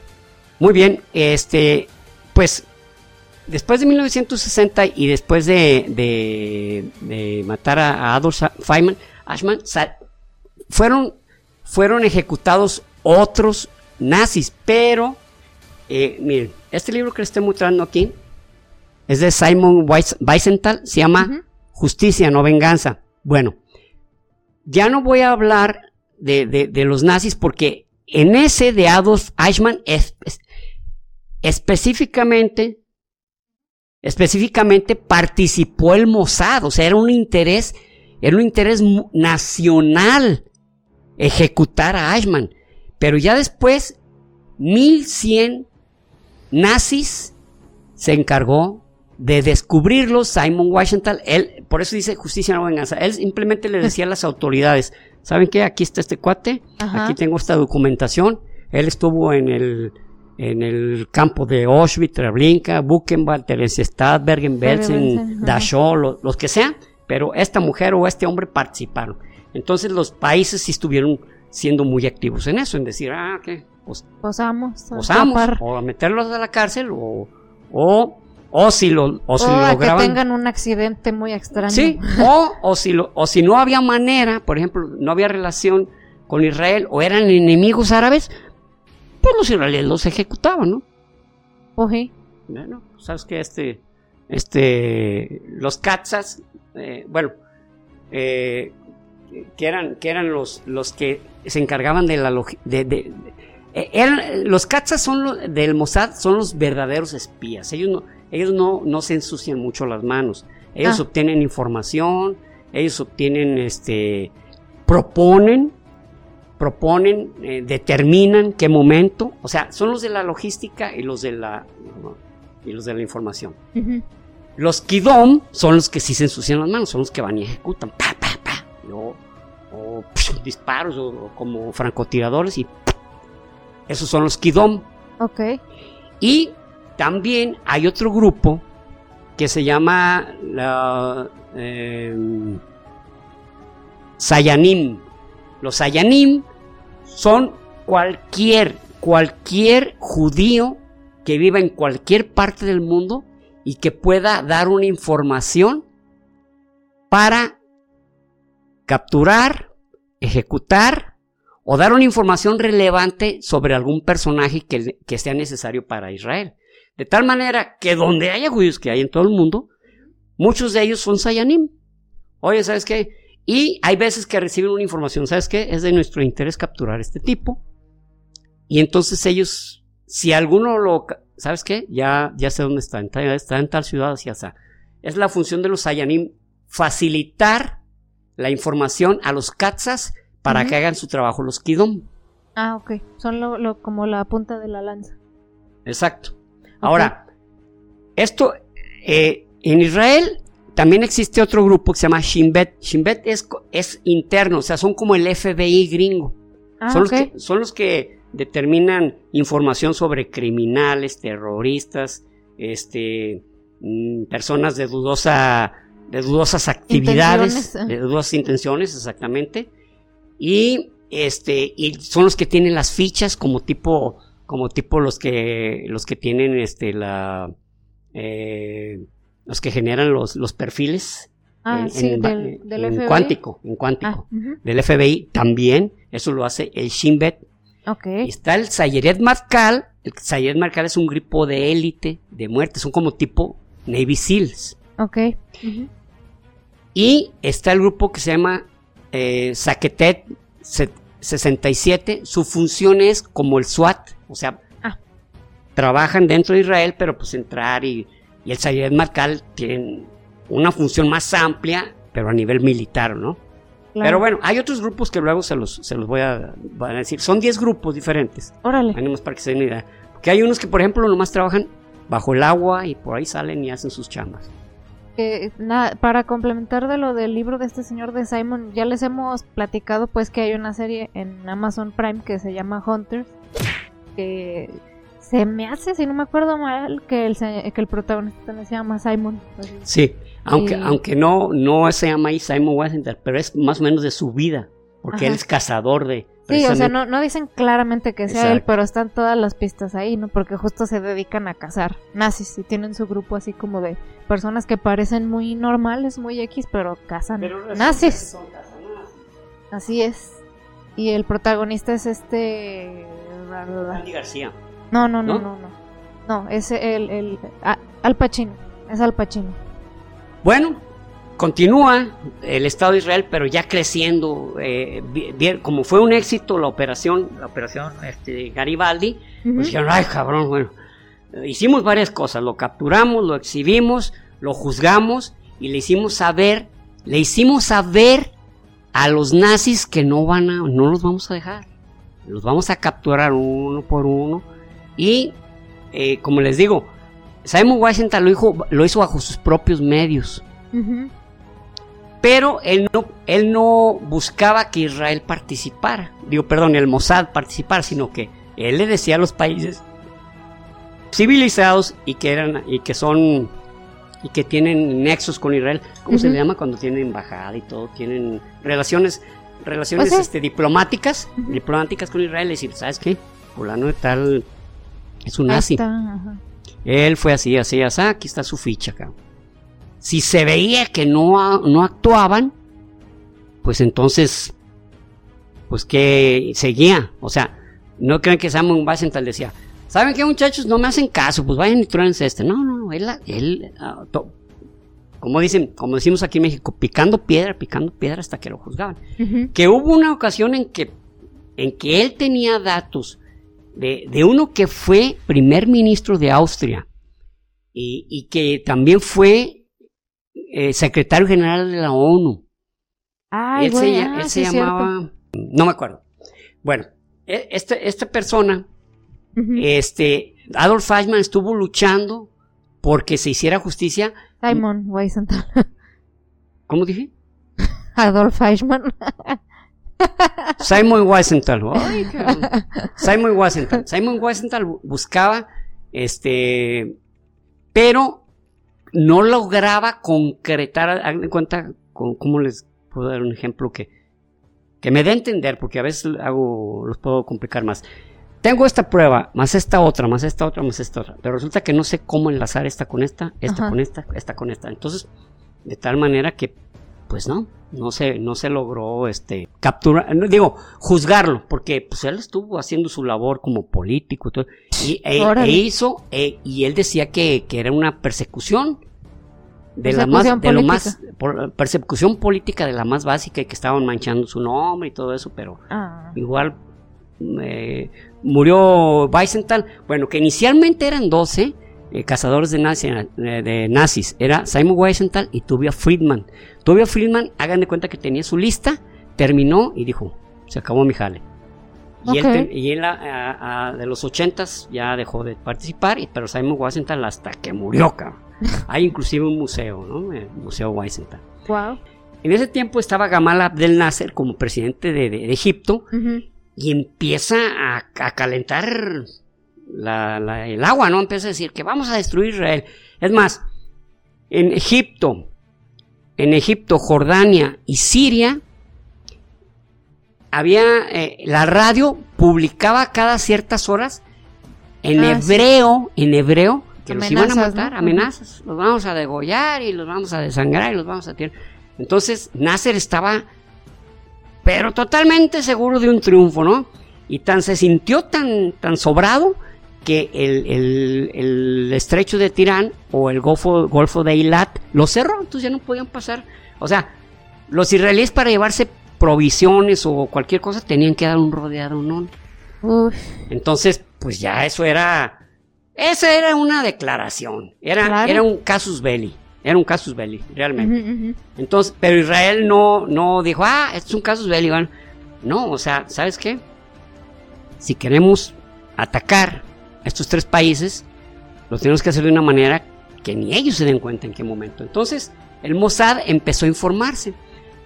Muy bien, este, pues después de 1960 y después de, de, matar a, Adolf Feynman, Ashman, fueron, fueron ejecutados otros nazis, pero eh, miren, este libro que les estoy mostrando aquí es de Simon Weisenthal, se llama Justicia, no venganza. Bueno, ya no voy a hablar de, los nazis porque en ese de Adolf Eichmann específicamente, específicamente participó el Mossad, o sea, era un interés, era un interés nacional ejecutar a Eichmann. Pero ya después, 1100 nazis se encargó de descubrirlos. Simon Washington, él, por eso dice justicia no venganza. Él simplemente le decía a las autoridades, ¿saben qué? Aquí está este cuate, aquí tengo esta documentación. Él estuvo en el, en el campo de Auschwitz, Treblinka, Buchenwald, Theresienstadt, Bergen-Belsen, Dachau, los, que sean, pero esta mujer o este hombre participaron. Entonces los países sí estuvieron siendo muy activos en eso, en decir, ah, ¿qué? Pues, posamos, posamos o a meterlos a la cárcel o, o, o si lo, o si o que tengan un accidente muy extraño. Sí, o, o, si lo, o si no había manera, por ejemplo, no había relación con Israel o eran enemigos árabes, pues los israelíes los ejecutaban, ¿no? Oje. Bueno, sabes que este, este, los Katzas, eh, bueno, eh, que eran, que eran los, los que se encargaban de la de, de, eh, eran, los Katzas son los, del Mossad son los verdaderos espías. Ellos no, ellos no, no se ensucian mucho las manos. Ellos ah. obtienen información, ellos obtienen, este, proponen, proponen, eh, determinan qué momento. O sea, son los de la logística y los de la, y los de la información. Los Kidom son los que sí se ensucian las manos, son los que van y ejecutan. Pa, pa, pa, o, disparos o, como francotiradores y esos son los Kidom. Ok. Y también hay otro grupo que se llama la, em, Sayanim. Los Sayanim son cualquier, cualquier judío que viva en cualquier parte del mundo y que pueda dar una información para capturar, ejecutar o dar una información relevante sobre algún personaje que, sea necesario para Israel. De tal manera que donde haya judíos que hay en todo el mundo, muchos de ellos son Sayanim. Oye, ¿sabes qué? Y hay veces que reciben una información, ¿sabes qué? Es de nuestro interés capturar este tipo. Y entonces ellos, si alguno lo, ¿sabes qué? Ya, ya sé dónde está, está en tal ciudad, así, está. Es la función de los Sayanim facilitar la información a los Katzas para que hagan su trabajo los Kidom. Ah, ok. Son lo, como la punta de la lanza. Exacto. Ahora, esto, eh, en Israel también existe otro grupo que se llama Shinbet. Shinbet es, es interno, o sea, son como el FBI gringo. Ah, son, los que, son los que determinan información sobre criminales, terroristas, este, mm, personas de dudosa de dudosas actividades, de dudosas intenciones, exactamente. Y este, y son los que tienen las fichas como tipo, como tipo los que, los que tienen este, la, eh, los que generan los, los perfiles. Ah, en, del, cuántico, en cuántico. Ah, del FBI también, eso lo hace el Shinbet. Okay. está el Sayeret Marcal, el Sayeret Marcal es un grupo de élite, de muerte, son como tipo Navy SEALs. Ok. Y está el grupo que se llama eh, Saquetet 67. Su función es como el SWAT, o sea, ah. trabajan dentro de Israel, pero pues entrar y, y el Sayed Marcal tienen una función más amplia, pero a nivel militar, ¿no? Pero bueno, hay otros grupos que luego se los, se los voy, a, decir. Son 10 grupos diferentes. Órale. Tenemos para que se den idea. Porque hay unos que, por ejemplo, nomás trabajan bajo el agua y por ahí salen y hacen sus chambas. para complementar de lo del libro de este señor de Simon, ya les hemos platicado pues que hay una serie en Amazon Prime que se llama Hunters, que se me hace, si no me acuerdo mal, que el, que el protagonista también se llama Simon. Sí, aunque, aunque no, no se llama ahí Simon Washington, pero es más o menos de su vida, porque él es cazador de... Sí, o sea, no, no dicen claramente que sea él, pero están todas las pistas ahí, ¿no? Porque justo se dedican a cazar nazis y tienen su grupo así como de personas que parecen muy normales, muy X, pero cazan nazis. Así es. Y el protagonista es este... Andy García. No, no, no, no, no. No, es el, el Al Pacino. Es Al Pacino. Bueno, continúa el Estado de Israel, pero ya creciendo. Eh, bien, como fue un éxito la operación, la operación este, Garibaldi, pues dijeron, ay cabrón, bueno, hicimos varias cosas, lo capturamos, lo exhibimos, lo juzgamos y le hicimos saber, le hicimos saber a los nazis que no van a, no los vamos a dejar, los vamos a capturar uno por uno. Y, eh, como les digo, Simon Washington lo hizo, lo hizo bajo sus propios medios. Pero él no, él no buscaba que Israel participara, digo, perdón, el Mossad participara, sino que él le decía a los países civilizados y que eran y que son y que tienen nexos con Israel, ¿cómo se le llama cuando tienen embajada y todo? Tienen relaciones relaciones pues este, diplomáticas, diplomáticas con Israel, y decir, ¿sabes qué? Fulano de tal es un nazi. Él fue así, así, así, aquí está su ficha, acá. Si se veía que no, no actuaban, pues entonces, pues que seguía. O sea, no creen que Samuel Washington decía, ¿saben qué muchachos? No me hacen caso, pues vayan y truense este. No, no, no, él, él ah, como dicen, como decimos aquí en México, picando piedra, picando piedra hasta que lo juzgaban. Que hubo una ocasión en que, en que él tenía datos de, uno que fue primer ministro de Austria y, que también fue eh, secretario general de la ONU. él se, ah, llamaba, no me acuerdo. Bueno, e, este, esta persona, este, Adolf Eichmann estuvo luchando porque se hiciera justicia. Simon Weisenthal. (laughs) ¿Cómo dije? (laughs) Adolf Eichmann. (laughs) Simon Weisenthal. Simon Weisenthal. Simon Weisenthal buscaba, este, pero no lograba concretar, hagan cuenta, ¿cómo les puedo dar un ejemplo que, que me dé a entender? Porque a veces hago, los puedo complicar más. Tengo esta prueba, más esta otra, más esta otra, más esta otra, pero resulta que no sé cómo enlazar esta con esta, esta con esta, esta con esta. Entonces, de tal manera que, pues no, no se, no se logró este, capturar, digo, juzgarlo, porque pues él estuvo haciendo su labor como político y, e, e hizo, e, y él decía que, era una persecución de la más, de lo más, persecución política de la más básica y que estaban manchando su nombre y todo eso, pero ah. igual eh, murió Weisenthal, bueno, que inicialmente eran 12, eh, cazadores de, eh, de, nazis. Era Simon Weisenthal y Tubia Friedman. Tubia Friedman, hagan de cuenta que tenía su lista, terminó y dijo, se acabó mi jale. Y él, y él de los ochentas ya dejó de participar, pero Simon Weisenthal hasta que murió, (laughs) Hay inclusive un museo, ¿no? El Museo Weisenthal. Wow. En ese tiempo estaba Gamal Abdel Nasser como presidente de, Egipto y empieza a, a calentar el agua, ¿no? Empieza a decir que vamos a destruir Israel. Es más, en Egipto, en Egipto, Jordania y Siria, había, eh, la radio publicaba cada ciertas horas en ah, hebreo, en hebreo, que los iban a matar, amenazas, los vamos a degollar y los vamos a desangrar y los vamos a tirar. Entonces, Nasser estaba, pero totalmente seguro de un triunfo, ¿no? Y tan se sintió tan, tan sobrado que el, estrecho de Tirán o el golfo, golfo de Eilat lo cerró, entonces ya no podían pasar. O sea, los israelíes para llevarse provisiones o cualquier cosa tenían que dar un rodeado, ¿no? Entonces, pues ya eso era Esa era una declaración, era, era un casus belli, era un casus belli, realmente. Entonces, pero Israel no, no dijo, ah, esto es un casus belli, no, o sea, ¿sabes qué? Si queremos atacar a estos tres países, lo tenemos que hacer de una manera que ni ellos se den cuenta en qué momento. Entonces, el Mossad empezó a informarse.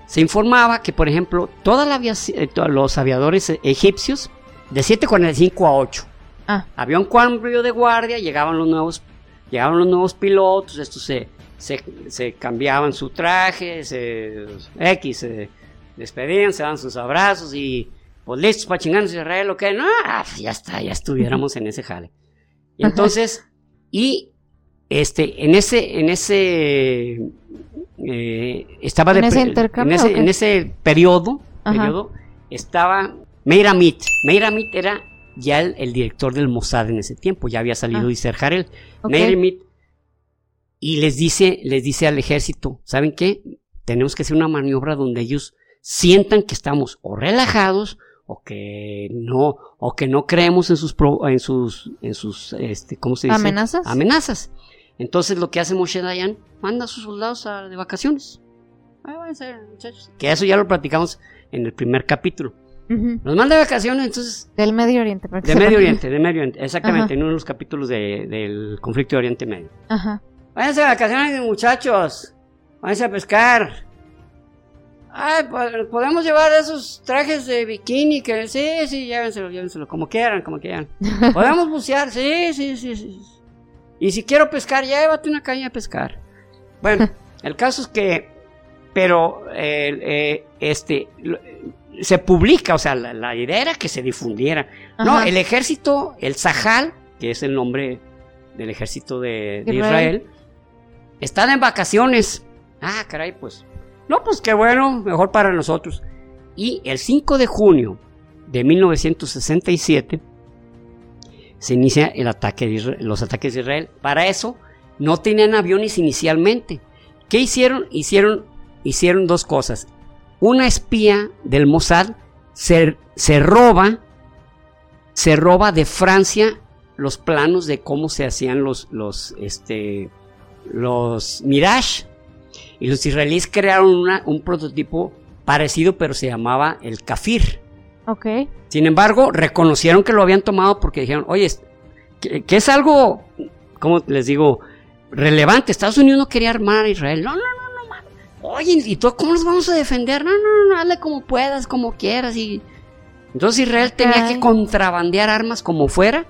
Se informaba que, por ejemplo, toda la eh, los aviadores egipcios, de 7.45 a 8, ah. había un cambio de guardia, llegaban los nuevos, llegaban los nuevos pilotos, estos se, se, cambiaban su traje, se, X, se despedían, se dan sus abrazos y pues listos para chingarnos Israel, ¿o qué? No, ah, ya está, ya estuviéramos en ese jale. Y entonces, y este, en ese, en ese, eh, estaba ¿En, ese intercambio, en, ese, periodo, periodo estaba Meiramit. Meiramit era ya el, director del Mossad en ese tiempo, ya había salido ah. Iser Harel. Meiramit y les dice, les dice al ejército, ¿saben qué? Tenemos que hacer una maniobra donde ellos sientan que estamos o relajados o que no o que no creemos en sus en sus en sus este cómo se dice amenazas amenazas. Entonces lo que hace Moshe Dayan manda a sus soldados de vacaciones. Que eso ya lo platicamos en el primer capítulo. Nos manda de vacaciones entonces del Medio Oriente de Medio Oriente de Medio Oriente exactamente en uno de los capítulos del conflicto de Oriente Medio. Ajá. Váyanse de vacaciones muchachos váyanse a pescar Ay, podemos llevar esos trajes de bikini que sí, sí, llévenselo, llévenselo, como quieran, como quieran. (laughs) Podemos bucear, sí, sí, sí, sí. Y si quiero pescar, llévate una caña a pescar. Bueno, (laughs) el caso es que, pero, eh, este, se publica, o sea, la, idea era que se difundiera. No, el ejército, el Sahal, que es el nombre del ejército de, de Israel, están en vacaciones. Ah, caray, pues no, pues qué bueno, mejor para nosotros. Y el 5 de junio de 1967 se inicia el ataque de los ataques de Israel. Para eso no tenían aviones inicialmente. ¿Qué hicieron? Hicieron, hicieron dos cosas. Una espía del Mossad se, se roba, se roba de Francia los planos de cómo se hacían los, los, este, los Mirage, y los israelíes crearon un prototipo parecido, pero se llamaba el Kafir. Ok. Sin embargo, reconocieron que lo habían tomado porque dijeron, oye, que, es algo, ¿cómo les digo? Relevante. Estados Unidos no quería armar a Israel. No, no, no, no. Oye, ¿y tú cómo nos vamos a defender? No, no, no, hazle como puedas, como quieras. Y... Entonces Israel tenía que contrabandear armas como fuera,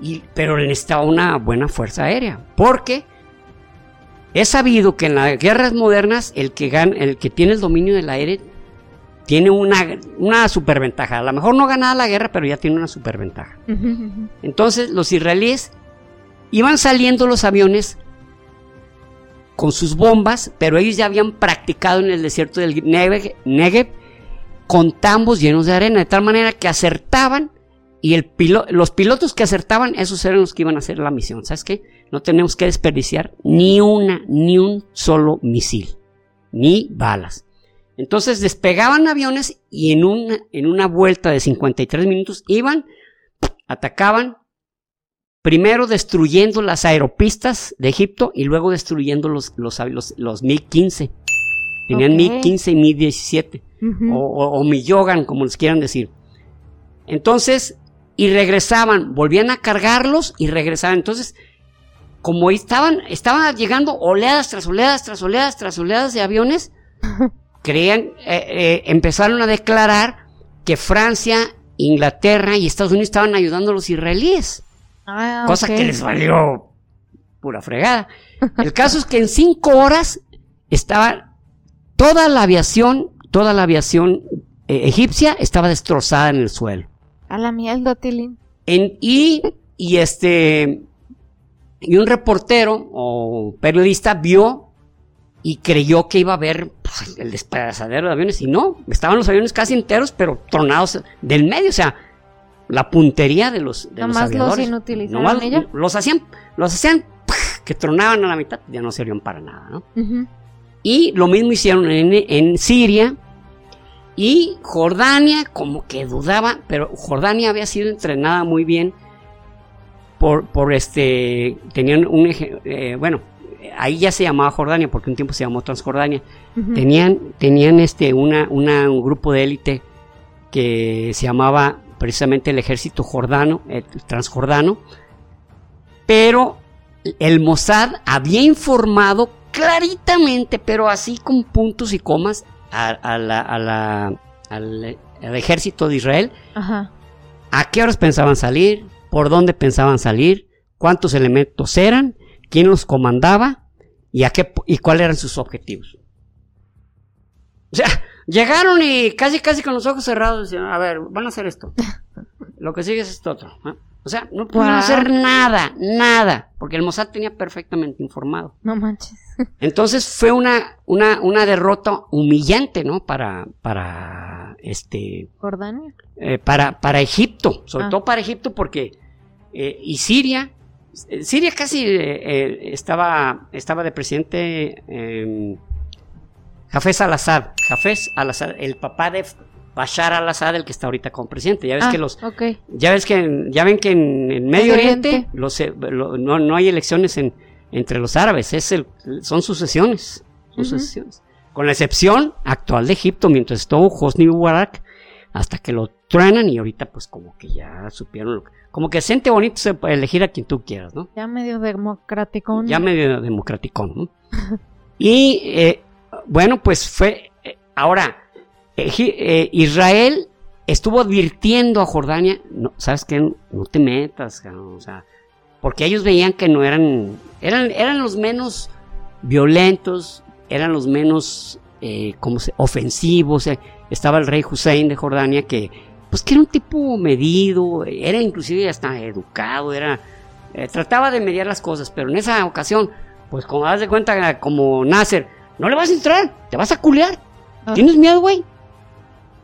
y, pero necesitaba una buena fuerza aérea. Porque es sabido que en las guerras modernas el que, gana, el que tiene el dominio del aire tiene una, una superventaja. A lo mejor no gana la guerra, pero ya tiene una superventaja. Entonces los israelíes iban saliendo los aviones con sus bombas, pero ellos ya habían practicado en el desierto del Negev, con tambos llenos de arena, de tal manera que acertaban y el los pilotos que acertaban, esos eran los que iban a hacer la misión. ¿Sabes qué? No tenemos que desperdiciar ni una, ni un solo misil, ni balas. Entonces despegaban aviones y en una, en una vuelta de 53 minutos iban, atacaban, primero destruyendo las aeropistas de Egipto y luego destruyendo los, los, los, los MiG-15. Tenían MiG-15 y MiG-17, o, o, o MiG-Yogan, como les quieran decir. Entonces, y regresaban, volvían a cargarlos y regresaban. Entonces, como estaban, estaban llegando oleadas tras oleadas, tras oleadas, tras oleadas de aviones, (laughs) creían, eh, eh, empezaron a declarar que Francia, Inglaterra y Estados Unidos estaban ayudando a los israelíes. Ah, cosa que les valió pura fregada. (laughs) El caso es que en cinco horas estaba toda la aviación, toda la aviación eh, egipcia estaba destrozada en el suelo. A la mierda, Tilín. En, y, y este, y un reportero o periodista vio y creyó que iba a haber pues, el despedazadero de aviones. Y no, estaban los aviones casi enteros pero tronados del medio, o sea, la puntería de los, de los aviadores. Los los hacían, los hacían que tronaban a la mitad, ya no servían para nada, ¿no? Y lo mismo hicieron en, en Siria y Jordania como que dudaba, pero Jordania había sido entrenada muy bien por, por este, tenían un, eh, bueno, ahí ya se llamaba Jordania, porque un tiempo se llamó Transjordania. Tenían, tenían este, una, una, un grupo de élite que se llamaba precisamente el ejército jordano, el transjordano, pero el Mossad había informado claritamente, pero así con puntos y comas, a, la, al, ejército de Israel, a qué horas pensaban salir, por dónde pensaban salir, cuántos elementos eran, quién los comandaba y, a qué, y cuáles eran sus objetivos. O sea, llegaron y casi, casi con los ojos cerrados decían, a ver, van a hacer esto. Lo que sigue es esto otro. O sea, no pudieron hacer nada, nada, porque el Mossad tenía perfectamente informado. No manches. (laughs) Entonces fue una, una, una derrota humillante, ¿no? Para, para, este... Jordania. Eh, para, para Egipto, sobre ah. todo para Egipto, porque, eh, y Siria, eh, Siria casi estaba, estaba de presidente eh, Jafes al-Assad, Jafes al-Assad, el papá de Bashar al-Assad, el que está ahorita como presidente. Ya ves que ah, los, ya ves que, ya ven que en, Medio Oriente, los, eh, no, no, hay elecciones en, entre los árabes, es el, son sucesiones, sucesiones. Con la excepción actual de Egipto, mientras estuvo Hosni Mubarak, hasta que lo truenan y ahorita pues como que ya supieron lo que, como que siente bonito elegir a quien tú quieras, ¿no? Ya medio democrático. Ya medio democrático, ¿no? (laughs) y eh, bueno, pues fue, eh, ahora, eh, Israel estuvo advirtiendo a Jordania, no, ¿sabes qué? No te metas, o sea, porque ellos veían que no eran, eran, eran los menos violentos, eran los menos, eh, como se, ofensivos, eh, estaba el rey Hussein de Jordania que, pues que era un tipo medido, era inclusive hasta educado, era, trataba de mediar las cosas, pero en esa ocasión, pues como das de cuenta, como Nasser, no le vas a entrar, te vas a culear, ah. ¿tienes miedo, güey?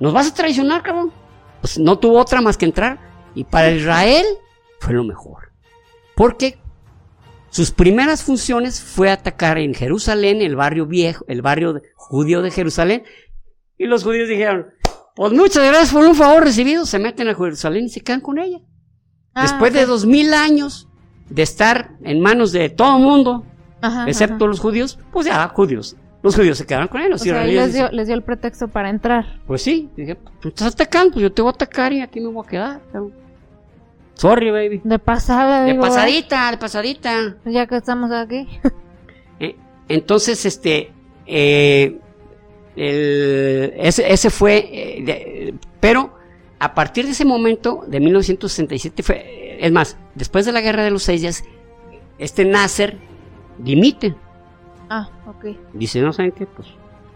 ¿Nos vas a traicionar, cabrón? Pues no tuvo otra más que entrar. Y para Israel fue lo mejor. Porque sus primeras funciones fue atacar en Jerusalén, el barrio viejo, el barrio judío de Jerusalén. Y los judíos dijeron, pues muchas gracias por un favor recibido. Se meten a Jerusalén y se quedan con ella. Ah, Después de dos mil años de estar en manos de todo el mundo, excepto los judíos, pues ya, judíos. Los judíos se quedaron con él. Los o sea, les, dio, les dio el pretexto para entrar. Pues sí, dije, tú estás atacando, pues yo te voy a atacar y aquí me voy a quedar. Sorry, baby. De pasada, De pasadita, de pasadita. Ya que estamos aquí. (laughs) Eh, entonces, este, eh, ese, fue, eh, pero a partir de ese momento, de 1967, fue, es más, después de la guerra de los seis días, este Nasser dimite Ah, ok. Dice, no saben qué, pues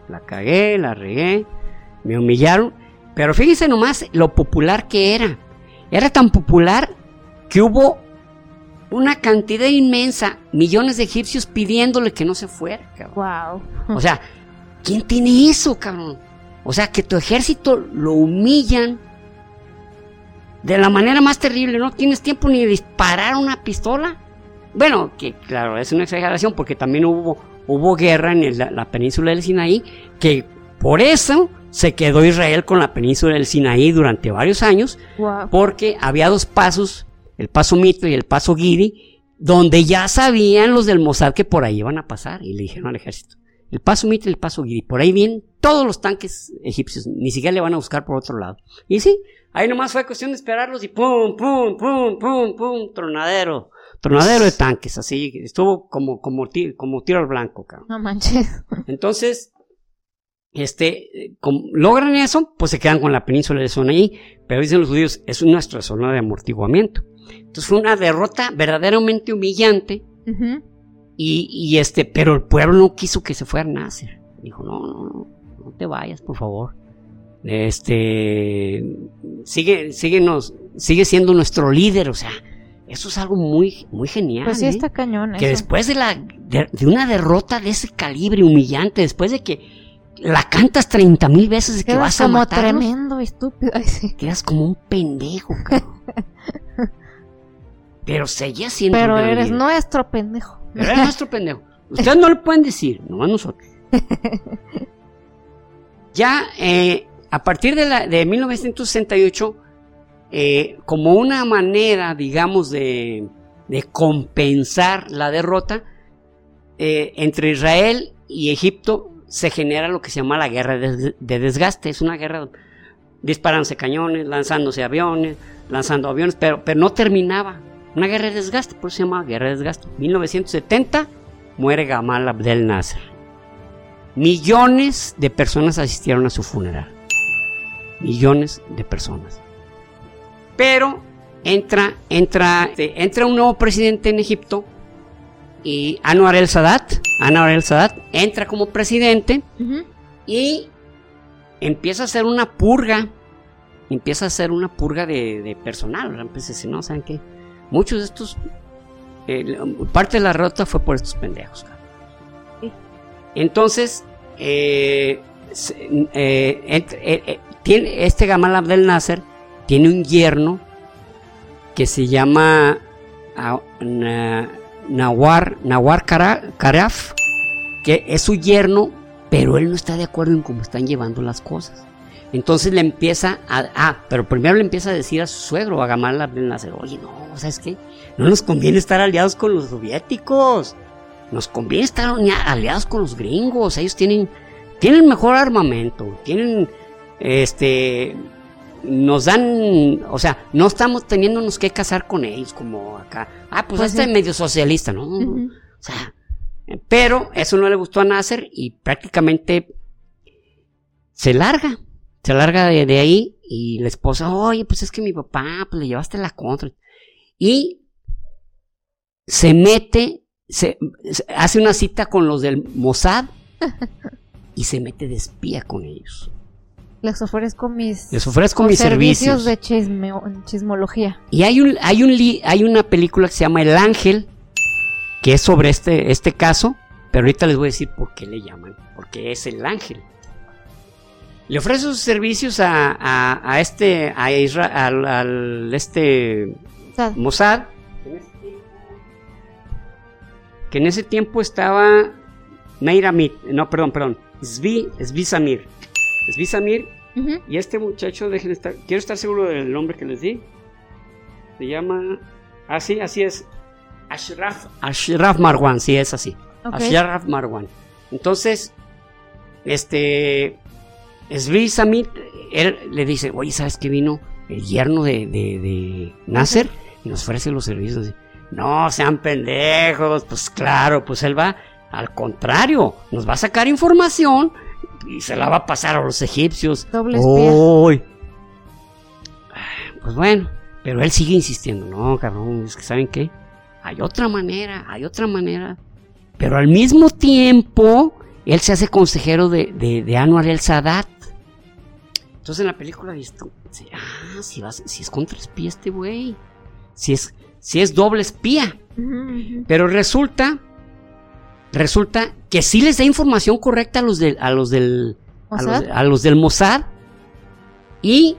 la cagué, la regué, me humillaron. Pero fíjense nomás lo popular que era. Era tan popular que hubo una cantidad inmensa, millones de egipcios pidiéndole que no se fuera, cabrón. Wow. O sea, ¿quién tiene eso, cabrón? O sea, que tu ejército lo humillan de la manera más terrible, no tienes tiempo ni de disparar una pistola. Bueno, que claro, es una exageración porque también hubo hubo guerra en la, península del Sinaí, que por eso se quedó Israel con la península del Sinaí durante varios años, porque había dos pasos, el paso Mito y el paso Giri, donde ya sabían los del Mossad que por ahí iban a pasar, y le dijeron al ejército, el paso Mito y el paso Giri, por ahí vienen todos los tanques egipcios, ni siquiera le van a buscar por otro lado. Y sí, ahí nomás fue cuestión de esperarlos y pum, pum, pum, pum, pum, tronadero. Tronadero de tanques, así, estuvo como, como, como tiro al blanco, cabrón. No manches. Entonces, este, logran eso, pues se quedan con la península de Sonaí, pero dicen los judíos, es nuestra zona de amortiguamiento. Entonces fue una derrota verdaderamente humillante, y, y, este, pero el pueblo no quiso que se fuera a nacer. Dijo, no, no, no, no te vayas, por favor. Este, sigue, síguenos, sigue siendo nuestro líder, o sea, eso es algo muy, muy genial. Pues sí, ¿eh? está cañón. Que después de, la, de, una derrota de ese calibre humillante, después de que la cantas 30 mil veces de que vas a como tremendo, estúpido. Quedas como un pendejo, cabrón. (laughs) Pero seguía siendo. Pero eres nuestro pendejo. Pero nuestro pendejo. Ustedes no lo pueden decir, no a nosotros. (laughs) ya eh, a partir de, la, de 1968 eh, como una manera, digamos, de, de compensar la derrota, eh, entre Israel y Egipto se genera lo que se llama la guerra de, desgaste. Es una guerra disparándose cañones, lanzándose aviones, lanzando aviones, pero, pero no terminaba. Una guerra de desgaste, por eso se llama guerra de desgaste. 1970 muere Gamal Abdel Nasser. Millones de personas asistieron a su funeral. Millones de personas. Pero entra, entra, entra un nuevo presidente en Egipto y Anwar el Sadat, Anwar el Sadat entra como presidente y empieza a hacer una purga, empieza a hacer una purga de, personal, decir, no, ¿saben qué? Muchos de estos, eh, parte de la rota fue por estos pendejos. Entonces, eh, eh, tiene, este Gamal Abdel Nasser tiene un yerno que se llama ah, Nawar, Nawar Karaf, que es su yerno, pero él no está de acuerdo en cómo están llevando las cosas. Entonces le empieza a, ah, pero primero le empieza a decir a su suegro, a Gamal Abdel Nasser, oye, no, ¿sabes qué? No nos conviene estar aliados con los soviéticos, nos conviene estar aliados con los gringos, ellos tienen, tienen mejor armamento, tienen, este, nos dan, o sea, no estamos teniéndonos que casar con ellos como acá. Ah, pues, pues este es medio socialista, ¿no? O sea, pero eso no le gustó a Nasser y prácticamente se larga, se larga de, ahí y la esposa, oye, pues es que mi papá, pues le llevaste la contra. Y se mete, se hace una cita con los del Mossad (laughs) y se mete de espía con ellos. Les ofrezco mis, Les ofrezco mis servicios. de chismología. Y hay, un, hay, un hay una película que se llama El Ángel, que es sobre este, este caso, pero ahorita les voy a decir por qué le llaman, porque es el ángel. Le ofrece sus servicios a, a, este, a Israel, al, este Mossad, que en ese tiempo estaba Meiramit, no, perdón, perdón, Zvi, Zvi Samir. Samir. Y este muchacho, dejen estar, quiero estar seguro del nombre que les di. Se llama, así, ah, así es. Ashraf, Ashraf Marwan, sí es así. Ashraf Marwan. Entonces, este, Svi Samir, él le dice, oye, ¿sabes qué vino? El yerno de, de, Nasser y nos ofrece los servicios. No, sean pendejos, pues claro, pues él va, al contrario, nos va a sacar información y se la va a pasar a los egipcios. Doble espía. Pues bueno, pero él sigue insistiendo, no, cabrón, es que ¿saben qué? Hay otra manera, hay otra manera. Pero al mismo tiempo, él se hace consejero de, de, Anwar el Sadat. Entonces en la película dice, ah, si, si es contra espía este güey. Si es, si es doble espía. Pero resulta resulta que sí les da información correcta a los, del, a los del a los, del Mossad y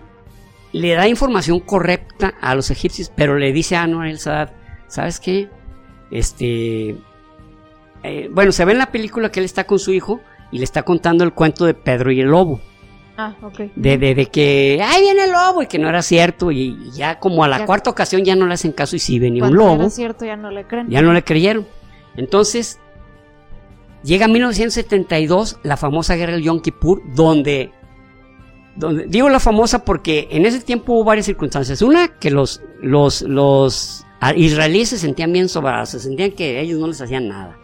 le da información correcta a los egipcios, pero le dice a Anwar el Sadat, ¿sabes qué? Este, eh, bueno, se ve en la película que él está con su hijo y le está contando el cuento de Pedro y el lobo. Ah, ok. De, de, que, ahí viene el lobo, y que no era cierto, y ya como a la cuarta ocasión ya no le hacen caso y sí venía un lobo. Era cierto, ya no le creen. Ya no le creyeron. Entonces, Llega 1972 la famosa guerra del Yom Kippur, donde, donde, digo la famosa porque en ese tiempo hubo varias circunstancias. Una, que los, los, los israelíes se sentían bien sobrados, se sentían que ellos no les hacían nada.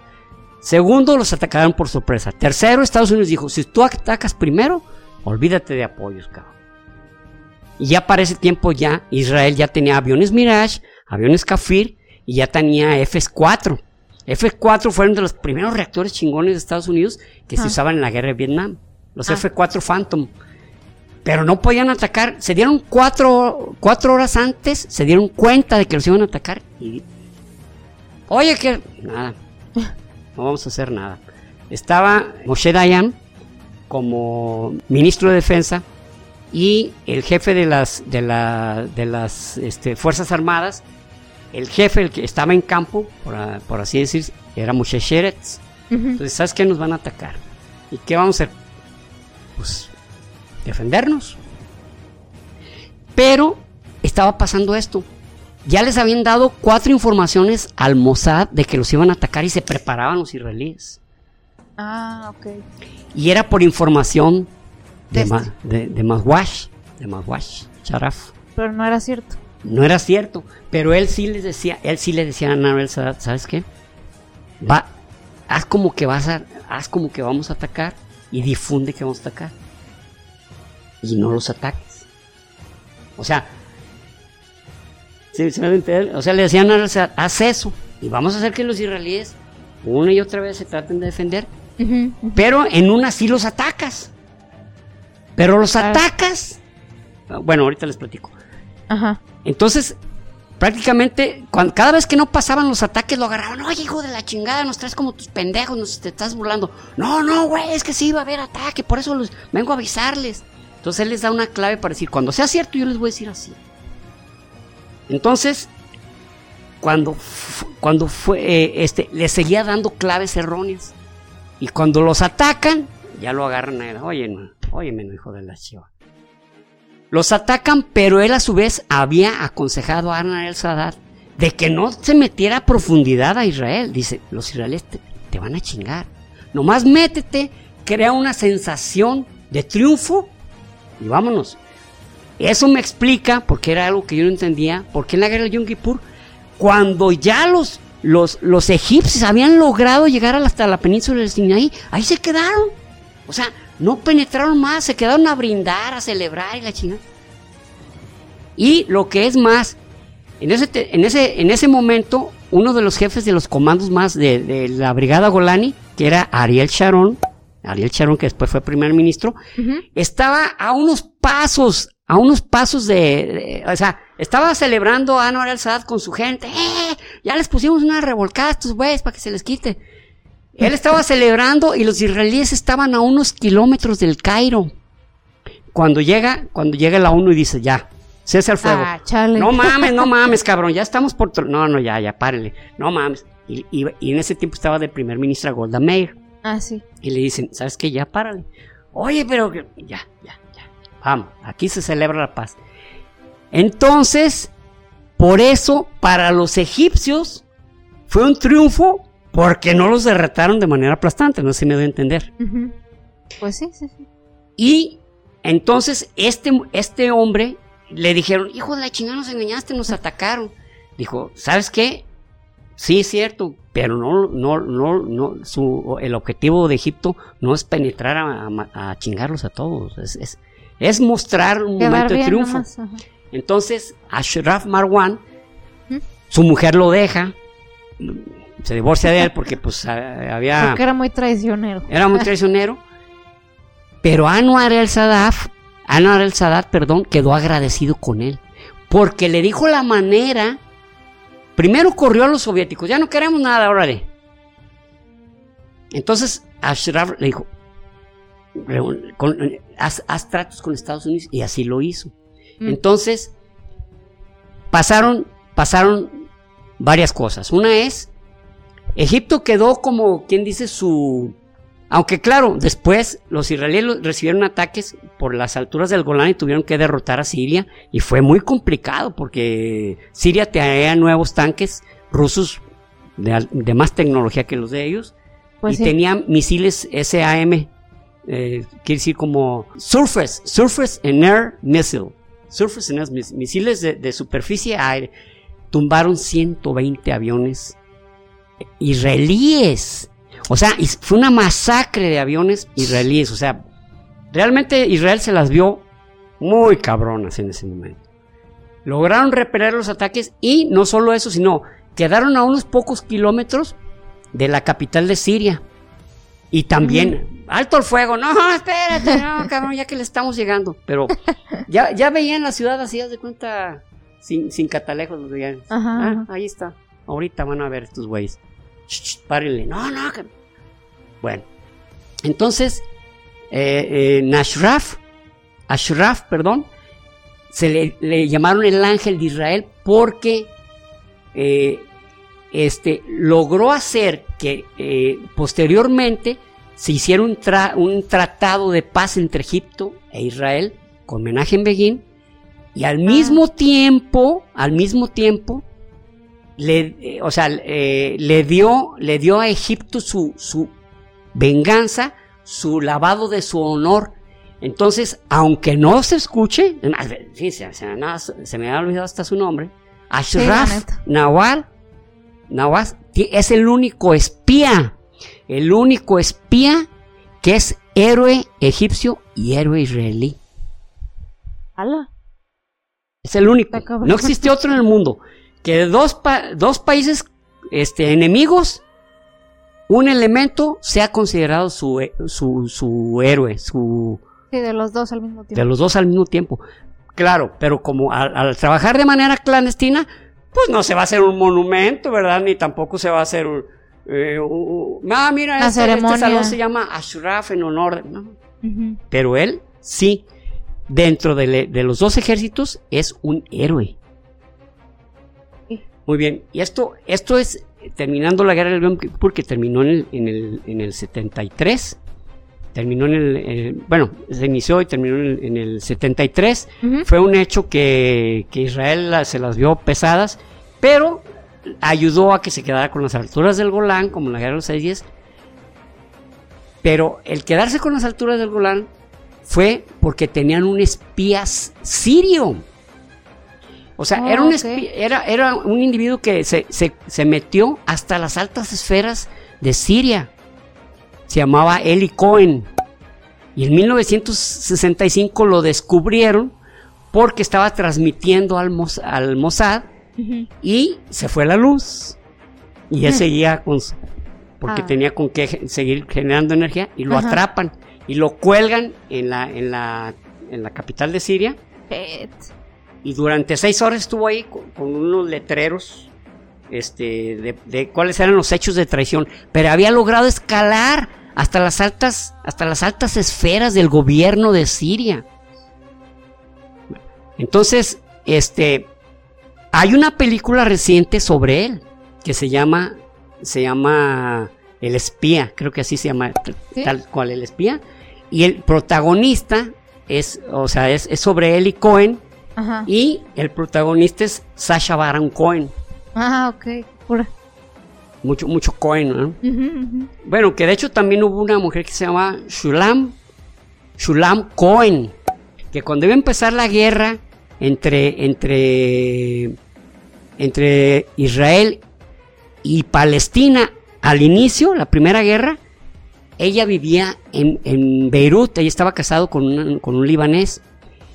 Segundo, los atacaron por sorpresa. Tercero, Estados Unidos dijo, si tú atacas primero, olvídate de apoyos, cabrón. Y ya para ese tiempo ya Israel ya tenía aviones Mirage, aviones Kafir y ya tenía F-4. F4 fueron de los primeros reactores chingones de Estados Unidos que se usaban en la guerra de Vietnam. Los ah. F4 Phantom. Pero no podían atacar. Se dieron cuatro, cuatro horas antes, se dieron cuenta de que los iban a atacar. Y, Oye, que. Nada. (laughs) No vamos a hacer nada. Estaba Moshe Dayan como ministro de Defensa y el jefe de las, de la, de las este, Fuerzas Armadas el jefe, el que estaba en campo, por, así decir, era Moshe Sheretz. Entonces, ¿sabes qué? Nos van a atacar. ¿Y qué vamos a hacer? Pues defendernos. Pero estaba pasando esto. ya les habían dado cuatro informaciones al Mossad de que los iban a atacar y se preparaban los israelíes. Ah, ok. Y era por información de, de, este. de, de Maswash, de Maswash, Sharaf. Pero no era cierto. No era cierto, pero él sí les decía, él sí le decía a Anabel Sadat, ¿sabes qué? Va, haz como que vas a, haz como que vamos a atacar y difunde que vamos a atacar. Y no los ataques. O sea, ¿sí, me o sea, le decían a Anabel Sadat, haz eso y vamos a hacer que los israelíes una y otra vez se traten de defender. Uh -huh, uh -huh. Pero en una sí los atacas. Pero los claro. atacas. Bueno, ahorita les platico. Ajá. Entonces, prácticamente, cuando, cada vez que no pasaban los ataques, lo agarraban. Oye, hijo de la chingada, nos traes como tus pendejos, nos te estás burlando. No, no, güey, es que sí iba a haber ataque, por eso los, vengo a avisarles. Entonces él les da una clave para decir, cuando sea cierto, yo les voy a decir así. Entonces, cuando, cuando fue, eh, este, les seguía dando claves erróneas. Y cuando los atacan, ya lo agarran a él. Oye, no, hijo de la chiva. Los atacan, pero él a su vez había aconsejado a Arna el Sadat de que no se metiera a profundidad a Israel. Dice, los israelíes te, te, van a chingar. Nomás métete, crea una sensación de triunfo y vámonos. Eso me explica, porque era algo que yo no entendía, por qué en la guerra de Yom Kippur, cuando ya los, los, los egipcios habían logrado llegar hasta la península del Sinaí, ahí se quedaron. O sea, no penetraron más, se quedaron a brindar, a celebrar y la chingada. Y lo que es más, en ese, en ese, en ese momento, uno de los jefes de los comandos más de, de la brigada Golani, que era Ariel Sharon, Ariel Sharon, que después fue primer ministro, uh -huh. estaba a unos pasos, a unos pasos de, de, o sea, estaba celebrando a Anwar al-Sadat con su gente, ¡eh! Ya les pusimos una revolcada a estos güeyes para que se les quite. Él estaba celebrando y los israelíes estaban a unos kilómetros del Cairo. Cuando llega, cuando llega la ONU y dice, ya, cese el fuego. Ah. No mames, no (laughs) mames, cabrón, ya estamos por... No, no, ya, ya, párele. No mames. Y, y, y, en ese tiempo estaba de primer ministra Golda Meir. Ah, sí. Y le dicen, ¿sabes qué? Ya, párale. Oye, pero ya, ya. Vamos, aquí se celebra la paz. Entonces, por eso, para los egipcios, fue un triunfo porque no los derretaron de manera aplastante, no sé si me doy a entender. Uh -huh. Pues sí, sí, sí. Y entonces este, este hombre le dijeron, hijo de la chingada, nos engañaste, nos atacaron. Dijo, ¿sabes qué? Sí, es cierto, pero no, no, no, no, su, el objetivo de Egipto no es penetrar a, a, a chingarlos a todos, es, es, es mostrar un Quedar momento de triunfo. Nomás, Entonces, Ashraf Marwan, ¿Mm? su mujer lo deja, se divorcia de él porque pues (laughs) había... Porque era muy traicionero. Era muy traicionero. (laughs) pero Anwar el Sadat, Anwar el Sadat, perdón, quedó agradecido con él. Porque le dijo la manera... Primero corrió a los soviéticos, ya no queremos nada, órale. Entonces Ashraf le dijo, haz, haz, tratos con Estados Unidos y así lo hizo. Mm. Entonces pasaron, pasaron varias cosas. Una es Egipto quedó como quien dice su... Aunque claro, después los israelíes recibieron ataques por las alturas del Golán y tuvieron que derrotar a Siria y fue muy complicado porque Siria traía nuevos tanques rusos de, de, más tecnología que los de ellos pues y sí. tenían misiles SAM, eh, quiere decir como Surface, Surface and Air Missile, Surface Air misiles de, superficie aire, tumbaron 120 aviones israelíes. O sea, fue una masacre de aviones israelíes. O sea, realmente Israel se las vio muy cabronas en ese momento. Lograron repeler los ataques y no solo eso, sino quedaron a unos pocos kilómetros de la capital de Siria. Y también, alto el fuego, no, (laughs) espérate, no, (laughs) cabrón, ya que le estamos llegando. Pero ya, ya veían la ciudad así, haz de cuenta, sin, sin catalejos, los veían. Ajá, ah, ahí está. Ahorita van a ver estos güeyes. Párenle. No, no. Que... Bueno. Entonces, eh, eh, Ashraf, Ashraf, perdón, se le, le, llamaron el ángel de Israel porque eh, este, logró hacer que eh, posteriormente se hiciera un, tra un, tratado de paz entre Egipto e Israel con Menachem Begin Y al mismo tiempo, al mismo tiempo, le, eh, o sea, eh, le, dio, le dio a Egipto su, su venganza, su lavado de su honor. Entonces, aunque no se escuche, sí, se, se, me ha olvidado hasta su nombre, Ashraf Nawal, Nawaz es el único espía, el único espía que es héroe egipcio y héroe israelí. ¿Hala? Es el único. No existe otro en el mundo que dos, dos países este, enemigos, un elemento sea considerado su, su, su héroe, su... Sí, de los dos al mismo tiempo. De los dos al mismo tiempo. Claro, pero como al, trabajar de manera clandestina, pues no se va a hacer un monumento, ¿verdad? Ni tampoco se va a hacer un... Eh, ah, mira, este, este, salón se llama Ashraf en honor, ¿no? Pero él, sí, dentro de, de los dos ejércitos, es un héroe. Muy bien, y esto, esto es terminando la guerra del Yom terminó en el, en el, en el 73. Terminó en el, Bueno, se inició y terminó en el, 73. Fue un hecho que, que Israel se las vio pesadas, pero ayudó a que se quedara con las alturas del Golán, como en la guerra de los seis días. Pero el quedarse con las alturas del Golán fue porque tenían un espía sirio. O sea, era, un era, era, un individuo que se, se, metió hasta las altas esferas de Siria. Se llamaba Eli Cohen. Y en 1965 lo descubrieron porque estaba transmitiendo al, al Mossad y se fue la luz. Y él seguía con porque ah. tenía con qué seguir generando energía y lo atrapan y lo cuelgan en la, en la, en la capital de Siria. Y durante seis horas estuvo ahí con, unos letreros este, de, cuáles eran los hechos de traición. Pero había logrado escalar hasta las altas, hasta las altas esferas del gobierno de Siria. Entonces, este, hay una película reciente sobre él que se llama, se llama El espía, creo que así se llama, tal cual El espía. Y el protagonista es, o sea, es, es sobre él y Cohen y el protagonista es Sasha Baron Cohen. Ah, ok. Pura. Mucho, mucho Cohen, ¿no? Bueno, que de hecho también hubo una mujer que se llama Shulam, Shulam Cohen, que cuando iba a empezar la guerra entre, entre, entre Israel y Palestina al inicio, la primera guerra, ella vivía en, en Beirut, ella estaba casado con, con un libanés,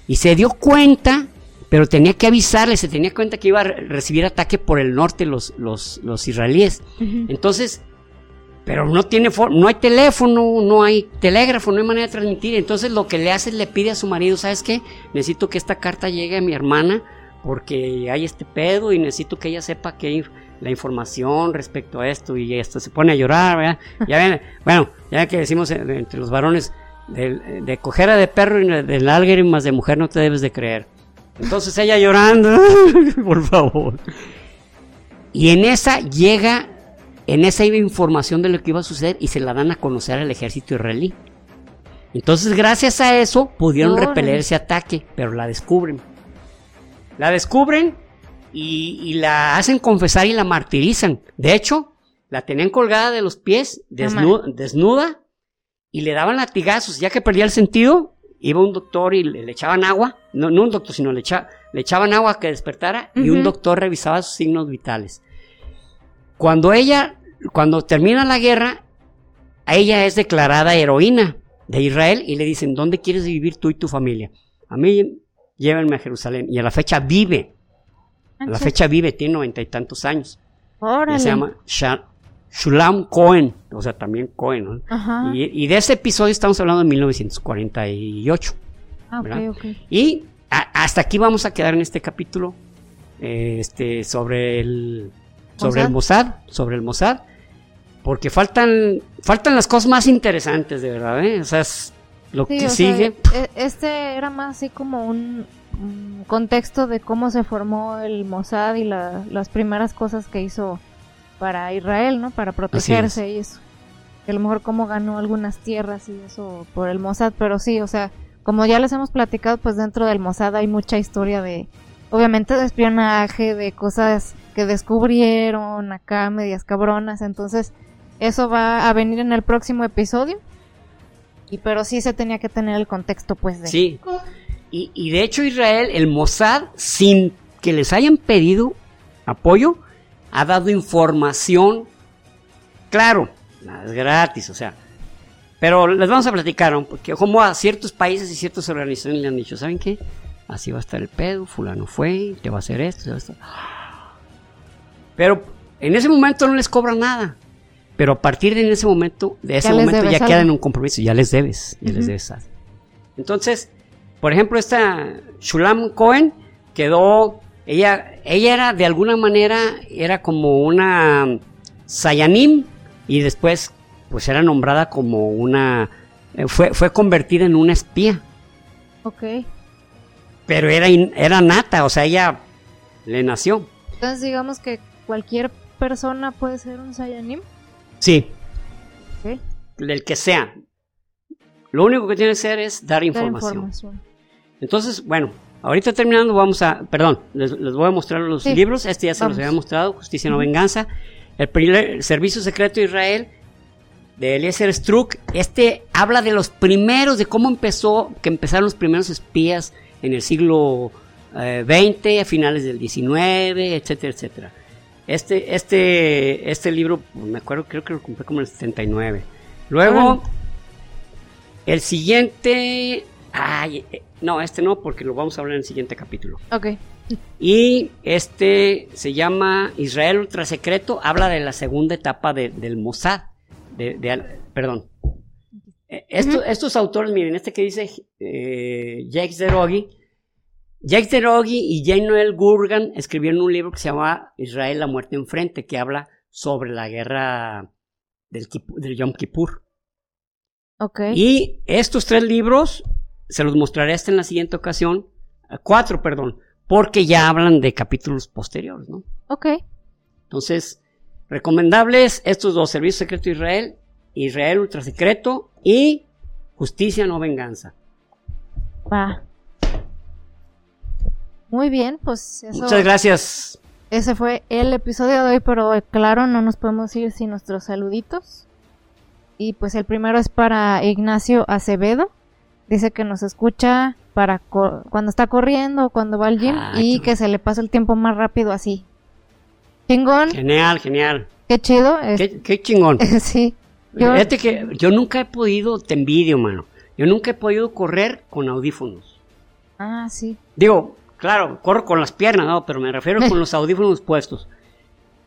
y se dio cuenta pero tenía que avisarle, se tenía cuenta que iba a recibir ataque por el norte los, los, los israelíes. Entonces, pero no tiene no hay teléfono, no hay telégrafo, no hay manera de transmitir. Entonces lo que le hace es le pide a su marido, ¿sabes qué? Necesito que esta carta llegue a mi hermana porque hay este pedo y necesito que ella sepa que hay la información respecto a esto y esto se pone a llorar, ¿verdad? (laughs) Ya ven, bueno, ya que decimos entre los varones, de, de cojera de perro y de lágrimas de mujer no te debes de creer. Entonces ella llorando, (laughs) por favor. Y en esa llega, en esa iba información de lo que iba a suceder y se la dan a conocer al ejército israelí. Entonces, gracias a eso, pudieron repeler ese ataque, pero la descubren. La descubren y, la hacen confesar y la martirizan. De hecho, la tenían colgada de los pies, desnuda, y le daban latigazos. Ya que perdía el sentido, iba un doctor y le, echaban agua, no, no, un doctor, sino le, le echaban agua que despertara y un doctor revisaba sus signos vitales. Cuando ella, cuando termina la guerra, a ella es declarada heroína de Israel y le dicen, ¿dónde quieres vivir tú y tu familia? A mí llévenme a Jerusalén y a la fecha vive. A la fecha vive, tiene noventa y tantos años. Se llama Shulam Cohen, o sea, también Cohen, ¿no? Y, de ese episodio estamos hablando de 1948. Ah, Y hasta aquí vamos a quedar en este capítulo este, sobre el sobre el Mossad, sobre el Mossad, porque faltan faltan las cosas más interesantes, de verdad, ¿eh? O sea, es lo que sigue. E, este era más así como un, contexto de cómo se formó el Mossad y las primeras cosas que hizo para Israel, ¿no? Para protegerse y eso. Que a lo mejor cómo ganó algunas tierras y eso por el Mossad, pero sí, o sea, como ya les hemos platicado, pues dentro del Mossad hay mucha historia de, obviamente de espionaje, de cosas que descubrieron acá, medias cabronas, entonces eso va a venir en el próximo episodio. Y pero sí se tenía que tener el contexto, pues, de... Sí. Y, y de hecho Israel, el Mossad, sin que les hayan pedido apoyo, ha dado información, claro, nada es gratis, o sea, pero les vamos a platicar, porque como a ciertos países y ciertas organizaciones le han dicho, ¿saben qué? Así va a estar el pedo, fulano fue, te va a hacer esto, te va a estar... Pero en ese momento no les cobra nada. Pero a partir de ese momento, de ese momento ya quedan en un compromiso, ya les debes, ya les debes Entonces, por ejemplo, esta Shulam Cohen quedó, ella, ella era de alguna manera, era como una Sayanim y después pues era nombrada como una, eh, fue, fue convertida en una espía. Ok. Pero era, era nata, o sea, ella le nació. Entonces digamos que cualquier persona puede ser un Sayanim. Sí. Del que sea. Lo único que tiene que hacer es dar información. Entonces, bueno, ahorita terminando vamos a, perdón, les, voy a mostrar los libros. Este ya se los había mostrado, Justicia no Venganza. El, Servicio Secreto de Israel de Eliezer Struck. Este habla de los primeros, de cómo empezó, que empezaron los primeros espías en el siglo XX, eh, a finales del XIX, etcétera, etcétera. Este, este, este libro, me acuerdo, creo que lo compré como en el 79. Luego, el siguiente, ay, eh, no, este no, porque lo vamos a hablar en el siguiente capítulo. Ok. Y este se llama Israel Ultra Secreto, habla de la segunda etapa del Mossad. De, perdón. Eh, estos autores, miren, este que dice eh, Jacques Derogi, Jacques Derogi y Jane Noel Gurgan escribieron un libro que se llama Israel, la muerte enfrente, que habla sobre la guerra del, Yom Kippur. Okay. Y estos tres libros se los mostraré hasta en la siguiente ocasión, eh, cuatro, perdón, porque ya hablan de capítulos posteriores, ¿no? Ok. Entonces, recomendables estos dos, Servicio Secreto de Israel, Israel Ultra Secreto y Justicia no Venganza. Va. Muy bien, pues eso. Muchas gracias. Ese fue el episodio de hoy, pero claro, no nos podemos ir sin nuestros saluditos. Y pues el primero es para Ignacio Acevedo. Dice que nos escucha para cuando está corriendo o cuando va al gym ah, y que se le pasa el tiempo más rápido así. Chingón. Genial, genial. Qué chido. Qué, chingón. (laughs) sí. Yo... Fíjate que yo nunca he podido, te envidio, mano. Yo nunca he podido correr con audífonos. Ah, sí. Digo, Claro, corro con las piernas, no, pero me refiero con (laughs) los audífonos puestos.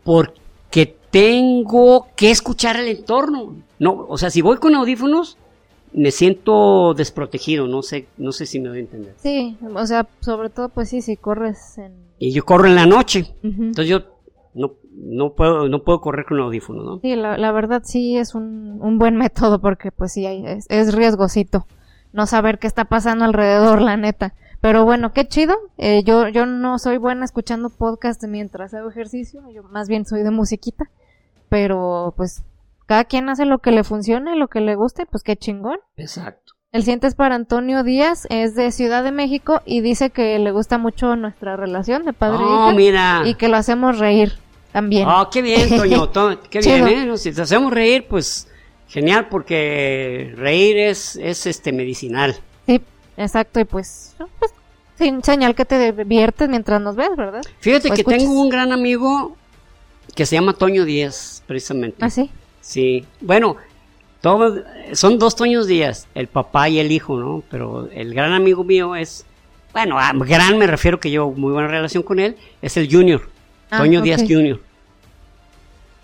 Porque tengo que escuchar el entorno. No, o sea, si voy con audífonos, me siento desprotegido, no sé, no sé si me doy a entender. Sí, o sea, sobre todo pues sí, si corres en... Y yo corro en la noche, entonces yo no, no, puedo, no puedo correr con audífonos, ¿no? Sí, la, verdad sí es un, un, buen método porque pues sí, es, es riesgosito no saber qué está pasando alrededor, la neta. Pero bueno, qué chido. Eh, yo, yo no soy buena escuchando podcast mientras hago ejercicio, yo más bien soy de musiquita. Pero pues cada quien hace lo que le funcione, lo que le guste, pues qué chingón. Exacto. El siguiente es para Antonio Díaz, es de Ciudad de México y dice que le gusta mucho nuestra relación de padre oh, e mira. y que lo hacemos reír también. Oh, qué bien, Toño, (laughs) qué bien, ¿eh? Si te hacemos reír, pues genial, porque reír es, es este medicinal. Sí, exacto, y pues, pues sin señal que te diviertes mientras nos ves, ¿verdad? Fíjate que tengo un gran amigo que se llama Toño Díaz, precisamente. ¿Ah, sí? Sí, bueno, todos, son dos Toños Díaz, el papá y el hijo, ¿no? Pero el gran amigo mío es, bueno, a gran me refiero que yo muy buena relación con él, es el Junior, ah, Toño Díaz Junior.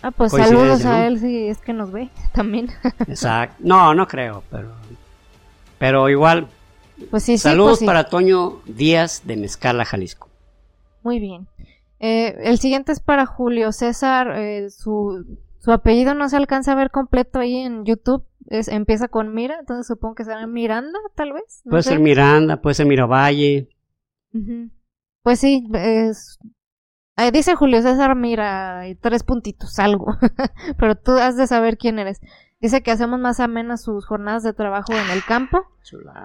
Ah, pues saludos a él si es que nos ve (laughs) también. Exacto. No, no creo, pero pero igual pues sí, Saludos pues para Toño Díaz de Mezcala, Jalisco. Muy bien. Eh, el siguiente es para Julio César. Eh, su, su apellido no se alcanza a ver completo ahí en YouTube. Es, empieza con Mira, entonces supongo que será Miranda, tal vez. puede ser Miranda, puede ser Miravalle. Pues sí, es, dice Julio César Mira, y tres puntitos, algo. (laughs) Pero tú has de saber quién eres. Dice que hacemos más amenas sus jornadas de trabajo en el campo.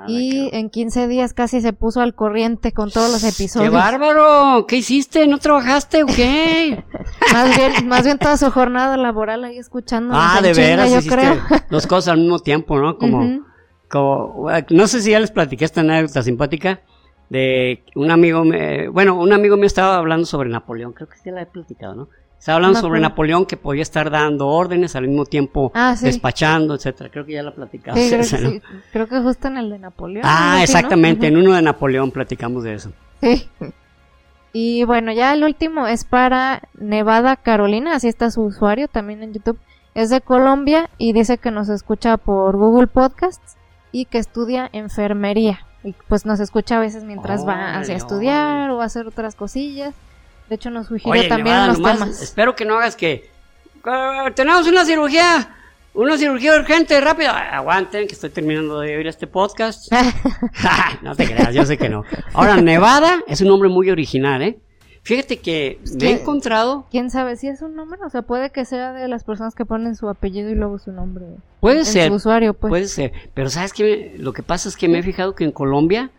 y en 15 días casi se puso al corriente con todos los episodios. ¡Qué bárbaro! ¿Qué hiciste? ¿No trabajaste o qué? (laughs) más, bien, más bien toda su jornada laboral ahí escuchando. Ah, de veras, yo creo. (laughs) Dos cosas al mismo tiempo, ¿no? Como, como, no sé si ya les platiqué esta anécdota simpática de un amigo, me, bueno, un amigo mío estaba hablando sobre Napoleón, creo que sí la he platicado, ¿no? Estaba hablando sobre Napoleón que podía estar dando órdenes al mismo tiempo ah, despachando, etcétera. Creo que ya la platicamos. (laughs) Sí, creo, que justo en el de Napoleón. Ah, exactamente, en uno de Napoleón platicamos de eso. Sí. Y bueno, ya el último es para Nevada Carolina, así está su usuario también en YouTube. Es de Colombia y dice que nos escucha por Google Podcasts y que estudia enfermería. Y pues nos escucha a veces mientras va hacia estudiar o a hacer otras cosillas. De hecho, nos sugirió también los temas. Espero que no hagas que. tenemos una cirugía. Una cirugía urgente, rápido. Aguanten, que estoy terminando de oír este podcast. (laughs) no te creas, yo sé que no. Ahora, Nevada es un nombre muy original, ¿eh? Fíjate que me he encontrado. ¿Quién sabe si es un nombre? O sea, puede que sea de las personas que ponen su apellido y luego su nombre. Puede ser. Su usuario, pues. Puede ser. Pero ¿sabes qué? Lo que pasa es que me he fijado que en Colombia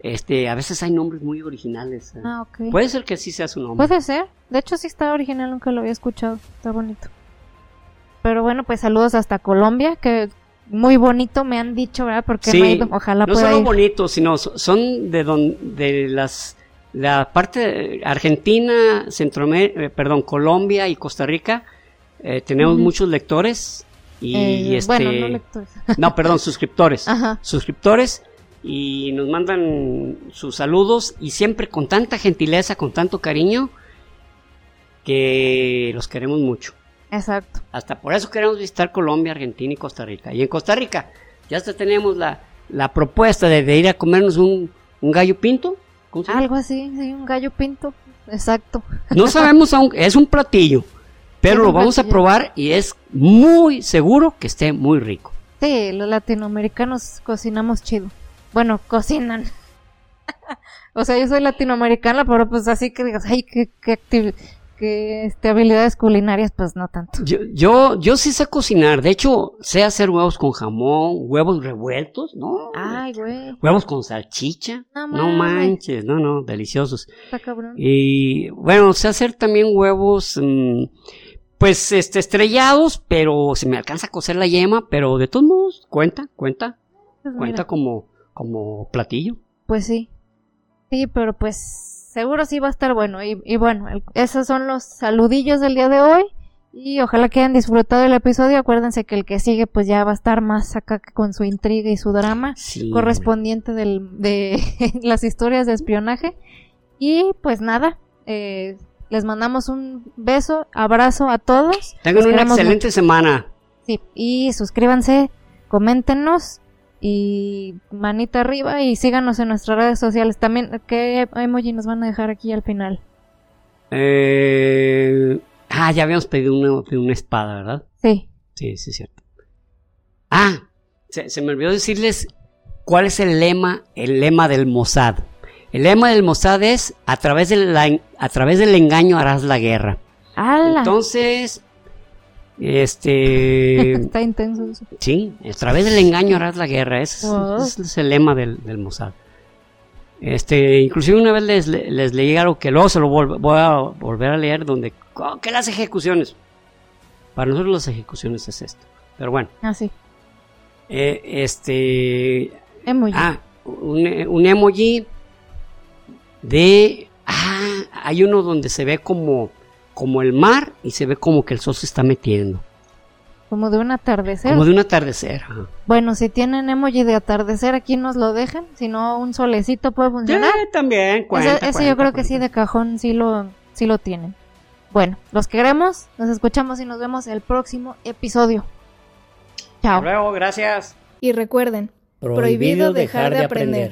este, a veces hay nombres muy originales. ¿eh? Ah, ok. Puede ser que sí sea su nombre. Puede ser. De hecho, sí está original, aunque lo había escuchado. Está bonito. Pero bueno, pues saludos hasta Colombia, que muy bonito me han dicho, ¿verdad? Porque no he ido. Ojalá no solo bonitos, sino son de donde de las la parte Argentina, Centroamérica, eh, perdón, Colombia y Costa Rica. Eh, tenemos muchos lectores y este bueno, no lectores. no, perdón, (laughs) suscriptores. Ajá. Suscriptores y nos mandan sus saludos y siempre con tanta gentileza, con tanto cariño, que los queremos mucho. Exacto. Hasta por eso queremos visitar Colombia, Argentina y Costa Rica. Y en Costa Rica ya hasta tenemos la, la propuesta de, ir a comernos un, un gallo pinto. Algo así, sí, un gallo pinto. Exacto. No (laughs) sabemos aún, es un platillo, pero lo vamos a probar y es muy seguro que esté muy rico. Sí, los latinoamericanos cocinamos chido bueno, cocinan. (laughs) o sea, yo soy latinoamericana, pero pues así que digas, ay, qué, qué, este, habilidades culinarias, pues no tanto. Yo, yo, yo sí sé cocinar. De hecho, sé hacer huevos con jamón, huevos revueltos, ¿no? Ay, güey. Huevos con salchicha. No, manches, no, no, deliciosos. Está cabrón. Y bueno, sé hacer también huevos, mm, pues, este, estrellados, pero se me alcanza a cocer la yema, pero de todos modos, cuenta, cuenta. Pues cuenta como como platillo. Pues sí. Sí, pero pues seguro sí va a estar bueno. Y, bueno, esos son los saludillos del día de hoy. Y ojalá que hayan disfrutado el episodio. Acuérdense que el que sigue pues ya va a estar más acá con su intriga y su drama correspondiente del, de (laughs) las historias de espionaje. Y pues nada, eh, les mandamos un beso, abrazo a todos. Tengan una excelente semana. Sí, y suscríbanse, coméntenos y manita arriba y síganos en nuestras redes sociales. También, ¿qué emoji nos van a dejar aquí al final? Eh... Ah, ya habíamos pedido una, una espada, ¿verdad? Sí. Sí, sí, es cierto. Ah, se, me olvidó decirles cuál es el lema, el lema del Mossad. El lema del Mossad es a través, la, a través del engaño harás la guerra. Entonces, este. (laughs) Está intenso eso. Sí, a través del engaño harás la guerra. Ese, es, el lema del, del, Mossad. Este, inclusive una vez les, les leí algo que luego se lo voy a volver a leer donde oh, ¿qué las ejecuciones? Para nosotros las ejecuciones es esto. Pero bueno. Ah, sí. Eh, este. Emoji. Ah, un, un emoji de. Ah, hay uno donde se ve como como el mar y se ve como que el sol se está metiendo. Como de un atardecer. Como de un atardecer. Bueno, si tienen emoji de atardecer, aquí nos lo dejan. Si no, un solecito puede funcionar. Sí, también, cuenta, Ese, yo creo que sí, de cajón, sí lo, sí lo tienen. Bueno, los queremos, nos escuchamos y nos vemos el próximo episodio. Chao. Hasta luego, gracias. Y recuerden, prohibido, dejar, de aprender.